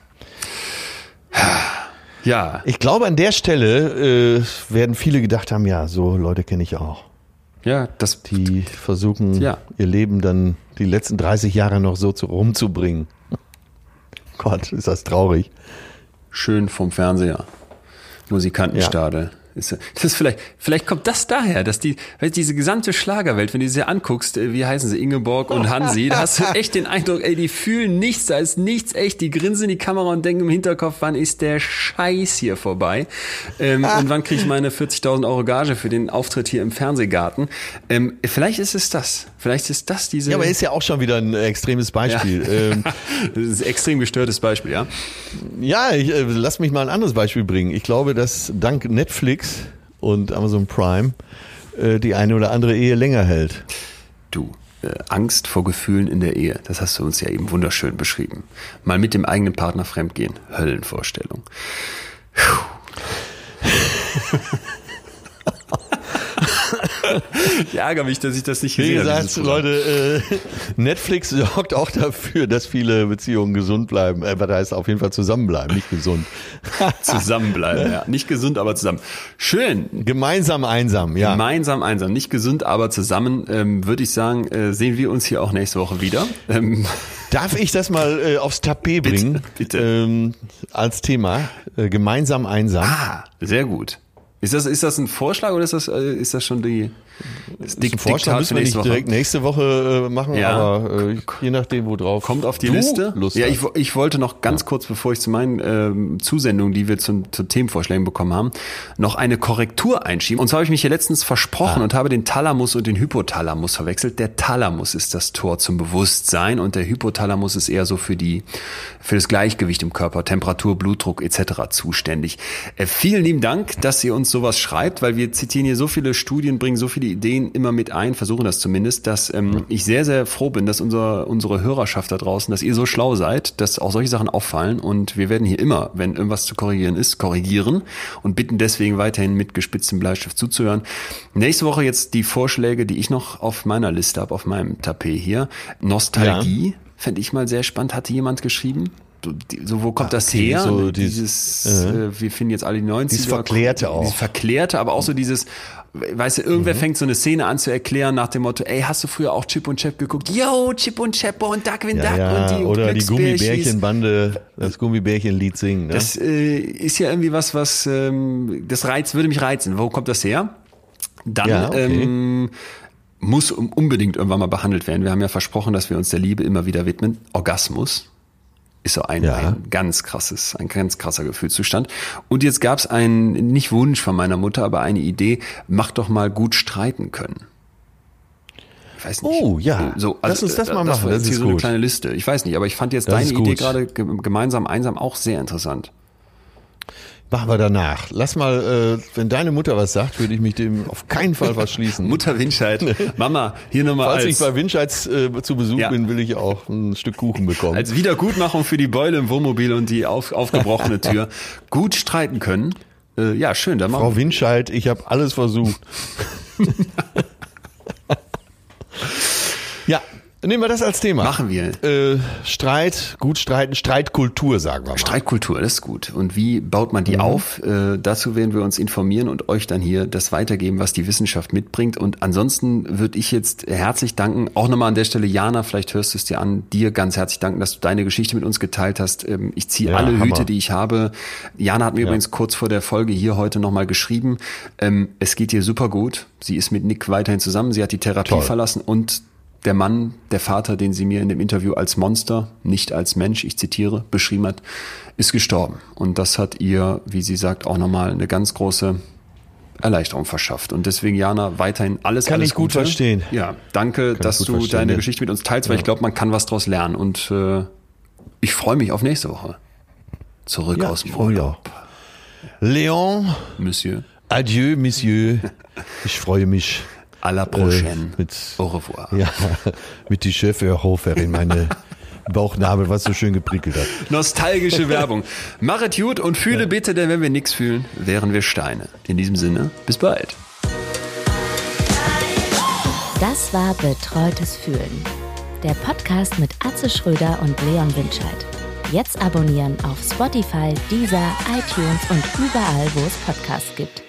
Ja, Ich glaube, an der Stelle äh, werden viele gedacht haben, ja, so Leute kenne ich auch. ja, das, Die versuchen, Ja. ihr Leben dann die letzten 30 Jahre noch so zu, rumzubringen. Gott, ist das traurig. schön vom Fernseher. Musikantenstadel. Ist, ja- das ist vielleicht, vielleicht kommt das daher, dass die, weil diese gesamte Schlagerwelt, wenn du sie anguckst, äh, wie heißen sie, Ingeborg und Hansi, da hast du echt den Eindruck, ey, die fühlen nichts, da ist nichts echt, die grinsen in die Kamera und denken im Hinterkopf, wann ist der Scheiß hier vorbei? Ähm, und wann kriege ich meine 40.000 Euro Gage für den Auftritt hier im Fernsehgarten? Ähm, vielleicht ist es das. Vielleicht ist das diese. Ja, aber ist ja auch schon wieder ein extremes Beispiel. Ähm, das ist ein extrem gestörtes Beispiel, ja? ja, ich, äh, lass mich mal ein anderes Beispiel bringen. Ich glaube, dass dank Netflix und Amazon Prime äh, die eine oder andere Ehe länger hält. Du, äh, Angst vor Gefühlen in der Ehe, das hast du uns ja eben wunderschön beschrieben. Mal mit dem eigenen Partner fremdgehen, Höllenvorstellung. ich ärgere mich, dass ich das nicht Wie gesehen habe. gesagt, dieses Programm. Leute, äh, Netflix sorgt auch dafür, dass viele Beziehungen gesund bleiben. Äh, was heißt auf jeden Fall zusammenbleiben, nicht gesund. Zusammenbleiben, ja. Nicht gesund, aber zusammen. Schön. Gemeinsam einsam, ja. Gemeinsam einsam, nicht gesund, aber zusammen, ähm, würde ich sagen, äh, sehen wir uns hier auch nächste Woche wieder. Ähm, Darf ich das mal äh, aufs Tapet bringen? bitte. Ähm, als Thema. Äh, gemeinsam einsam. ah, sehr gut. Ist das, ist das ein Vorschlag oder ist das, äh, ist das schon die, das Ein Vorschlag müssen wir nicht direkt nächste Woche äh, machen, Ja. aber äh, je nachdem, wo drauf Kommt auf die du Liste. Lust ja, ich, ich wollte noch ganz kurz, bevor ich zu meinen ähm, Zusendungen, die wir zum, zu Themenvorschlägen bekommen haben, noch eine Korrektur einschieben. Und zwar habe ich mich hier letztens versprochen und habe den Thalamus und den Hypothalamus verwechselt. Der Thalamus ist das Tor zum Bewusstsein und der Hypothalamus ist eher so für die für das Gleichgewicht im Körper, Temperatur, Blutdruck etc. zuständig. Äh, vielen lieben Dank, dass ihr uns sowas schreibt, weil wir zitieren hier so viele Studien, bringen so viele Ideen immer mit ein, versuchen das zumindest, dass ähm, ich sehr, sehr froh bin, dass unser, unsere Hörerschaft da draußen, dass ihr so schlau seid, dass auch solche Sachen auffallen und wir werden hier immer, wenn irgendwas zu korrigieren ist, korrigieren und bitten deswegen weiterhin mit gespitztem Bleistift zuzuhören. Nächste Woche jetzt die Vorschläge, die ich noch auf meiner Liste habe, auf meinem Tapet hier. Nostalgie, fände ich mal sehr spannend, hatte jemand geschrieben. So, wo kommt das okay, her? so dieses, dieses- äh, wir finden jetzt alle die 90er. Dieses Verklärte auch. Dieses Verklärte, aber auch so dieses, weißt du, irgendwer fängt so eine Szene an zu erklären nach dem Motto, ey, hast du früher auch Chip und Chap geguckt? Yo, Chip und Chap und Duckwin ja, Duck ja, und die oder die. Gummibärchenbande, das Gummibärchenlied singen. Ne? Das äh, ist ja irgendwie was, was ähm, das reizt, würde mich reizen. Wo kommt das her? Dann Ja, okay. ähm, muss unbedingt irgendwann mal behandelt werden. Wir haben ja versprochen, dass wir uns der Liebe immer wieder widmen. Orgasmus ist so ein, Ja. ein ganz krasses, ein ganz krasser Gefühlszustand. Und jetzt gab es einen, nicht Wunsch von meiner Mutter, aber eine Idee, mach doch mal gut streiten können. Ich weiß nicht. Oh, ja. So, Lass uns das mal war machen, das hier ist so eine gut. kleine Liste. Ich weiß nicht, aber ich fand jetzt Das deine Idee gerade ge- gemeinsam einsam auch sehr interessant. Machen wir danach. Lass mal, äh, wenn deine Mutter was sagt, würde ich mich dem auf keinen Fall verschließen. Mutter Winscheid, Mama, hier nochmal Falls ich als, bei Windscheids äh, zu Besuch Ja. bin, will ich auch ein Stück Kuchen bekommen. als Wiedergutmachung für die Beule im Wohnmobil und die auf, aufgebrochene Tür gut streiten können. Äh, ja, schön, dann machen Frau Windscheid, ich habe alles versucht. ja, nehmen wir das als Thema. Machen wir. Äh, Streit, gut streiten, Streitkultur, sagen wir mal. Streitkultur, das ist gut. Und wie baut man die Mhm. auf? Äh, dazu werden wir uns informieren und euch dann hier das weitergeben, was die Wissenschaft mitbringt. Und ansonsten würde ich jetzt herzlich danken, auch nochmal an der Stelle, Jana, vielleicht hörst du es dir an, dir ganz herzlich danken, dass du deine Geschichte mit uns geteilt hast. Ähm, ich ziehe Ja, alle Hammer. Hüte, die ich habe. Jana hat mir übrigens kurz vor der Folge hier heute nochmal geschrieben, ähm, es geht ihr super gut. Sie ist mit Nick weiterhin zusammen. Sie hat die Therapie Toll. verlassen und der Mann, der Vater, den sie mir in dem Interview als Monster, nicht als Mensch, ich zitiere, beschrieben hat, ist gestorben. Und das hat ihr, wie sie sagt, auch nochmal eine ganz große Erleichterung verschafft. Und deswegen, Jana, weiterhin alles, Kann alles ich gut Gute. verstehen. Ja, danke, dass gut du verstehen, deine ja. Geschichte mit uns teilst, weil ich glaube, man kann was daraus lernen. Und äh, ich freue mich auf nächste Woche. Zurück Ja, aus dem Urlaub, Leon, Monsieur. Adieu, Monsieur. Ich freue mich. À la prochaine. Äh, mit, Au revoir. ja, mit die Chefhofer in meine Bauchnabel, was so schön geprickelt hat. Nostalgische Werbung. Machet gut und fühle bitte, denn wenn wir nichts fühlen, wären wir Steine. In diesem Sinne, bis bald. Das war Betreutes Fühlen. Der Podcast mit Atze Schröder und Leon Winscheid. Jetzt abonnieren auf Spotify, Deezer, iTunes und überall, wo es Podcasts gibt.